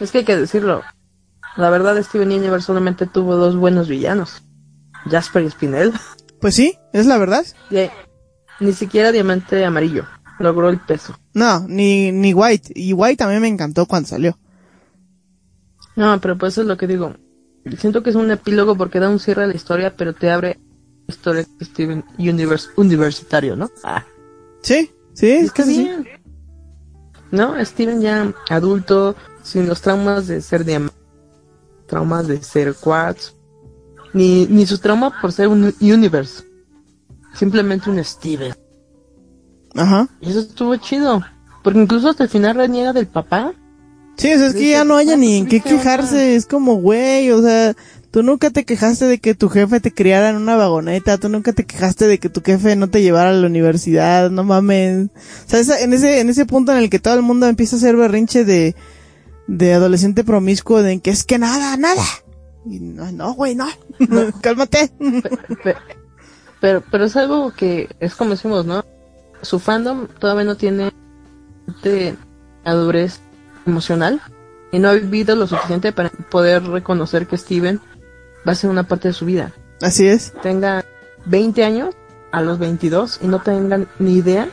Es que hay que decirlo. La verdad, Steven Universe solamente tuvo dos buenos villanos. Jasper y Spinel. Pues sí, es la verdad. Y ni siquiera Diamante Amarillo. Logró el peso. No, ni, ni White. Y White también me encantó cuando salió. No, pero pues eso es lo que digo. Siento que es un epílogo porque da un cierre a la historia, pero te abre la historia de Steven Universe universitario, ¿no? Ah, Sí, sí, es que está sí. bien. ¿No? Steven ya adulto, sin los traumas de ser diamante, traumas de ser quartz, ni, ni su trauma por ser un universe. Simplemente un Steven. Ajá. Y eso estuvo chido. Porque incluso hasta el final reniega del papá. Sí, o sea, es que ya no haya ni en qué quejarse. Es como, güey, o sea, tú nunca te quejaste de que tu jefe te criara en una vagoneta. Tú nunca te quejaste de que tu jefe no te llevara a la universidad. No mames. O sea, esa- en ese, en ese punto en el que todo el mundo empieza a hacer berrinche de, de adolescente promiscuo, de que es que nada, nada. Y no, no, güey, no. Cálmate. Pero, pero es algo que es como decimos, ¿no? Su fandom todavía no tiene de madurez emocional y no ha vivido lo suficiente para poder reconocer que Steven va a ser una parte de su vida. Así es. Tenga 20 años a los 22 y no tengan ni idea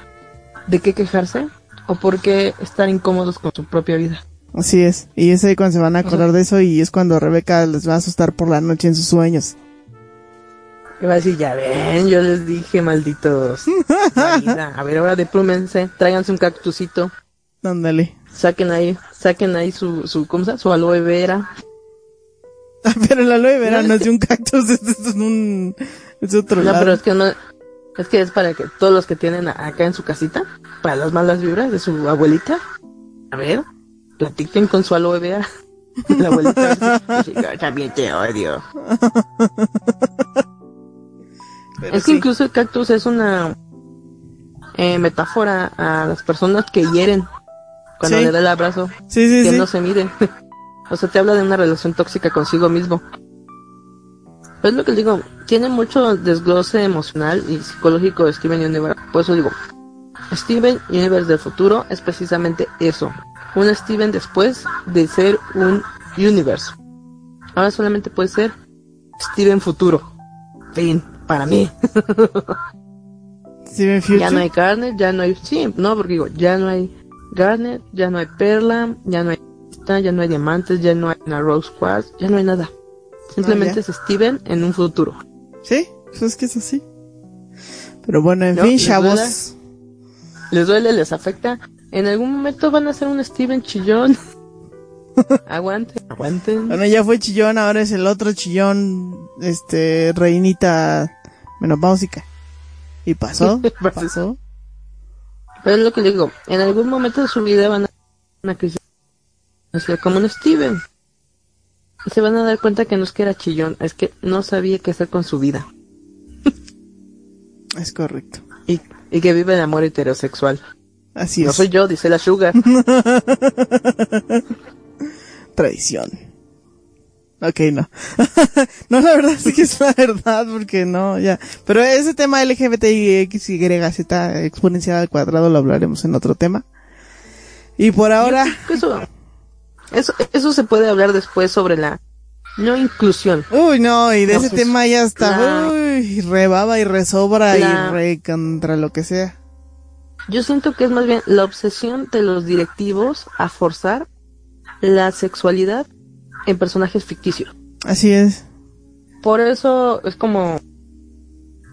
de qué quejarse o por qué estar incómodos con su propia vida. Así es. Y es ahí cuando se van a acordar de eso y es cuando Rebeca les va a asustar por la noche en sus sueños. Que va a decir, ya ven, yo les dije, malditos. A ver, ahora deplúmense, tráiganse un cactusito. Ándale. Saquen ahí, saquen ahí su, su, ¿cómo se llama? Su aloe vera. Pero el aloe vera no es de un cactus, es, es un... Es otro No, lado. pero es que no, es que es para que todos los que tienen acá en su casita, para las malas vibras de su abuelita. A ver, platiquen con su aloe vera. La abuelita "Yo también te odio. Pero es que sí. incluso el cactus es una eh, metáfora a las personas que hieren cuando Sí. le da el abrazo. Sí, sí, que no se miden. o sea, te habla de una relación tóxica consigo mismo. Pero es lo que digo, tiene mucho desglose emocional y psicológico de Steven Universe. Por eso digo, Steven Universe del futuro es precisamente eso. Un Steven después de ser un Universe. Ahora solamente puede ser Steven futuro. Fin, para mí. Steven Future. Ya no hay Garnet, ya no hay... Sí, no, porque digo, ya no hay Garnet, ya no hay Perla, ya no hay... Ya no hay diamantes, ya no hay una Rose Quartz, ya no hay nada. Simplemente Ah, es Steven en un futuro. Sí, pues es que es así. Pero bueno, en No, fin, ¿les chavos. Les duele, les afecta. En algún momento van a ser un Steven chillón. aguanten, aguanten. Bueno, ya fue chillón, ahora es el otro chillón, este, reinita menopáusica. Y pasó, pasó. Pero es lo que digo, en algún momento de su vida van a una crisis. O sea, como un Steven. Y se van a dar cuenta que no es que era chillón, es que no sabía qué hacer con su vida. Es correcto. Y, y que vive el amor heterosexual. Así No es. soy yo, dice la Sugar. Tradición. Ok, no. no, la verdad sí que es la verdad, porque no, ya. Pero ese tema LGBTI, X, Y, Z, exponencial al cuadrado, lo hablaremos en otro tema. Y por ahora... Eso, eso, eso se puede hablar después sobre la no inclusión. Uy, no, y de ese pues, tema ya está, uy, rebaba y resobra y re contra lo que sea. Yo siento que es más bien la obsesión de los directivos a forzar la sexualidad en personajes ficticios. Así es. Por eso es como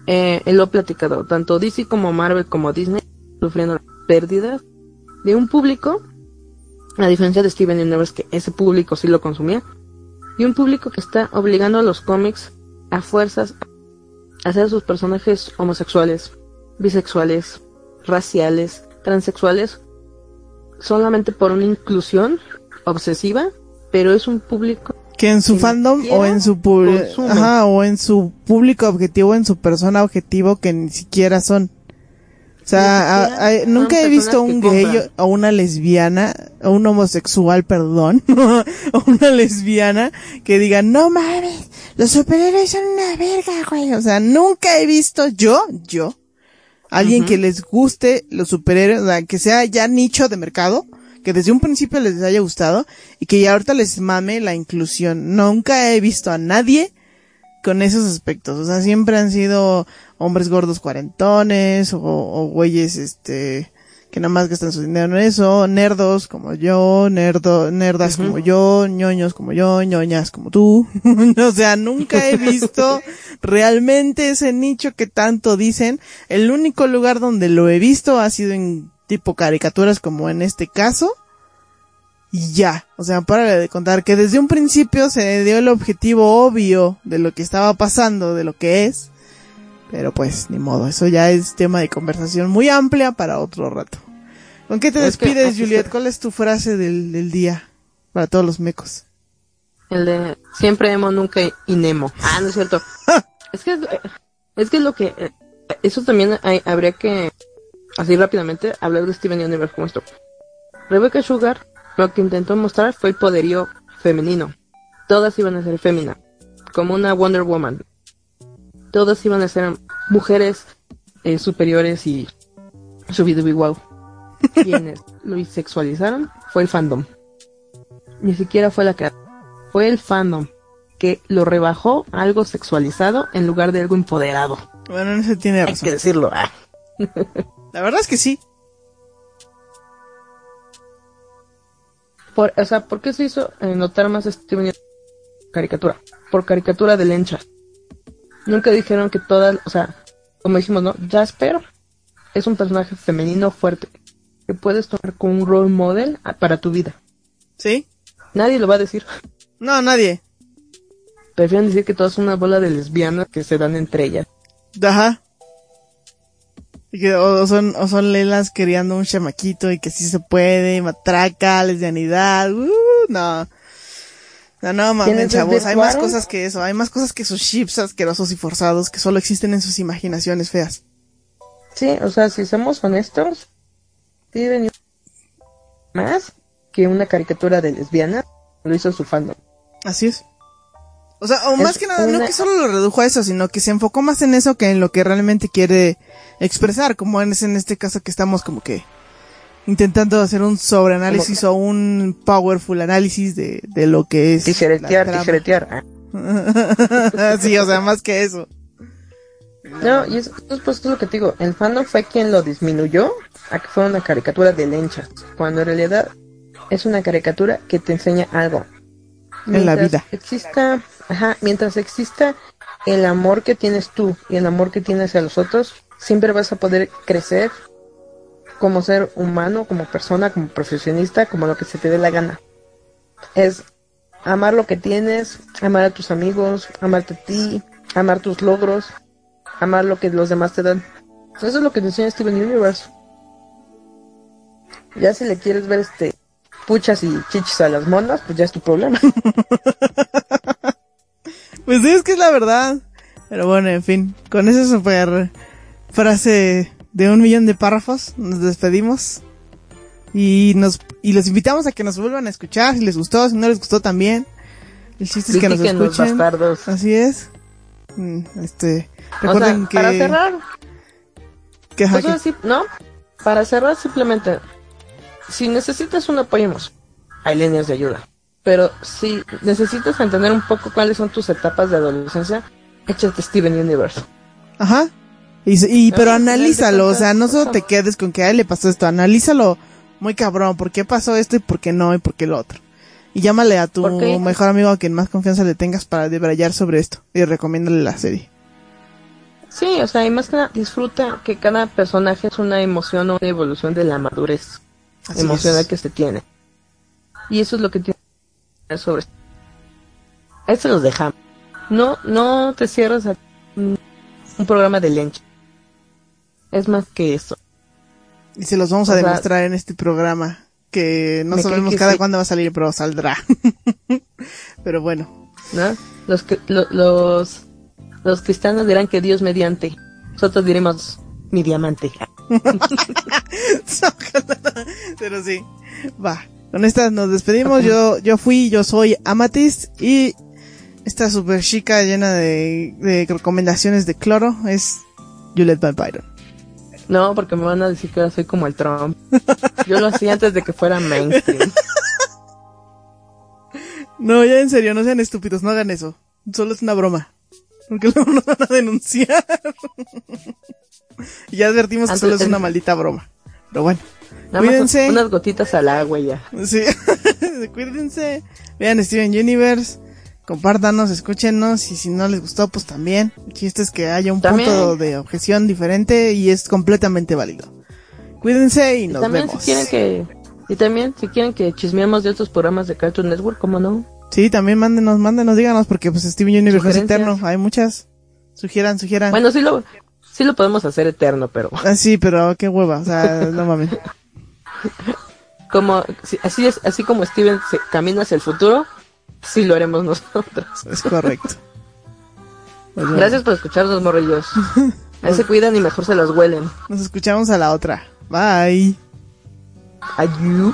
eh, lo he platicado, tanto DC como Marvel como Disney sufriendo pérdidas de un público, a diferencia de Steven Universe, que ese público sí lo consumía, y un público que está obligando a los cómics a fuerzas a hacer sus personajes homosexuales, bisexuales, raciales, transexuales, solamente por una inclusión obsesiva, pero es un público que en su fandom o en su ajá, o en su público objetivo, en su persona objetivo que ni siquiera son. O sea, nunca he visto un gay o una lesbiana, o un homosexual, perdón, o una lesbiana que diga, no mames, los superhéroes son una verga, güey. O sea, nunca he visto yo, yo, alguien que les guste los superhéroes, o sea, que sea ya nicho de mercado, que desde un principio les haya gustado y que ya ahorita les mame la inclusión. Nunca he visto a nadie con esos aspectos. O sea, siempre han sido hombres gordos cuarentones o, o güeyes, este, que nada más gastan su dinero en eso, nerdos como yo, nerdo, nerdas como yo, ñoños como yo, ñoñas como tú. o sea, nunca he visto realmente ese nicho que tanto dicen. El único lugar donde lo he visto ha sido en tipo caricaturas como en este caso y ya. O sea, para de contar que desde un principio se dio el objetivo obvio de lo que estaba pasando, de lo que es. Pero pues, ni modo, eso ya es tema de conversación muy amplia para otro rato. ¿Con qué te despides, Juliet? ¿Cuál es tu frase del, del día para todos los mecos? El de siempre emo, nunca inemo. Ah, no es cierto. es que es que lo que eh, eso también habría que así rápidamente hablar de Steven Universe como esto. Rebecca Sugar lo que intentó mostrar fue el poderío femenino. Todas iban a ser féminas, como una Wonder Woman. Todas iban a ser mujeres eh, superiores y subido wow. Quienes lo bisexualizaron fue el fandom. Ni siquiera fue la que fue el fandom que lo rebajó a algo sexualizado en lugar de algo empoderado. Bueno, no se tiene razón. Hay que decirlo. Ah. la verdad es que sí. Por, o sea, ¿por qué se hizo notar más este caricatura? Por caricatura de lencha. Nunca dijeron que todas, o sea, como dijimos, ¿no? Jasper es un personaje femenino fuerte que puedes tomar como un role model para tu vida. ¿Sí? Nadie lo va a decir. No, nadie. Prefieren decir que todas son una bola de lesbianas que se dan entre ellas. Ajá. Y que, o son, o son lelas queriendo un chamaquito y que sí se puede, matraca, lesbianidad, uh, no. No, no mames, chavos, hay más cosas que eso, hay más cosas que sus chips asquerosos y forzados que solo existen en sus imaginaciones feas. Sí, o sea, si somos honestos, más que una caricatura de lesbiana lo hizo su fandom. Así es. O sea, o más que nada, no que solo lo redujo a eso, sino que se enfocó más en eso que en lo que realmente quiere expresar, como es en este caso que estamos como que intentando hacer un sobreanálisis o un powerful análisis de, de lo que es. Tijeretear, tijeretear. sí, o sea, más que eso. No, y eso, pues, es lo que te digo, el fandom fue quien lo disminuyó a que fuera una caricatura de lenchas, cuando en realidad es una caricatura que te enseña algo. en la vida. Exista, ajá, mientras exista el amor que tienes tú y el amor que tienes a los otros, siempre vas a poder crecer como ser humano, como persona, como profesionista, como lo que se te dé la gana. Es amar lo que tienes, amar a tus amigos, amarte a ti, amar tus logros, amar lo que los demás te dan. Eso es lo que te enseña Steven Universe. Ya si le quieres ver este puchas y chichis a las monas, pues ya es tu problema. pues sí, es que es la verdad. Pero bueno, en fin, con esa super frase de un millón de párrafos, nos despedimos. Y nos, y los invitamos a que nos vuelvan a escuchar, si les gustó, si no les gustó también. El chiste es que nos los escuchen. Así es. Mm, Este, O recuerden sea, que, para cerrar, que, pues que- ¿no? Para cerrar simplemente, si necesitas un apoyo hay líneas de ayuda. Pero si necesitas entender un poco cuáles son tus etapas de adolescencia, échate Steven Universe. Ajá. Y, y Ah, pero analízalo, o sea, no solo te quedes con que a él le pasó esto, analízalo muy cabrón, por qué pasó esto y por qué no y por qué lo otro. Y llámale a tu mejor amigo a quien más confianza le tengas para debrayar sobre esto y recomiéndale la serie. Sí, o sea, y más que nada, disfruta que cada personaje es una emoción o una evolución de la madurez Así emocional es. que se tiene. Y eso es lo que tiene sobre se los dejamos. No, no te cierres a un, programa de lencha. Es más que eso. Y se los vamos a sea, demostrar en este programa que no sabemos que cada sí. cuándo va a salir, pero saldrá. pero bueno, ¿no? Los, que- lo- los, los cristianos dirán que Dios mediante. Nosotros diremos mi diamante. pero sí, va. Con estas nos despedimos. Yo, yo fui, yo soy Amatist y esta super chica llena de, de recomendaciones de cloro es Juliet Van Byron. No, porque me van a decir que ahora soy como el Trump. Yo lo hacía antes de que fuera mainstream. No, ya en serio, no sean estúpidos, no hagan eso. Solo es una broma. Porque luego nos van a denunciar. ya advertimos que solo es una maldita broma. Pero bueno, Nada más Cuídense. unas gotitas al agua y ya. sí. Cuídense. Vean Steven Universe. Compártanos, escúchenos. Y si no les gustó, pues también. El chiste es que haya un También. punto de objeción diferente y es completamente válido. Cuídense y nos también vemos. si quieren que y también si quieren que chismeemos de otros programas de Cartoon Network, ¿cómo no? Sí, también mándenos, mándenos, díganos, porque pues Steven Universe es eterno. Hay muchas. Sugieran, sugieran. Bueno, sí lo sí lo podemos hacer eterno, pero Ah, sí, pero qué hueva, o sea, no mames. como así es así como Steven se camina hacia el futuro, sí lo haremos nosotros. Es correcto. Pues Gracias por escucharnos, morrillos. Ahí se cuidan y mejor se los huelen. Nos escuchamos a la otra. Bye. Adiós.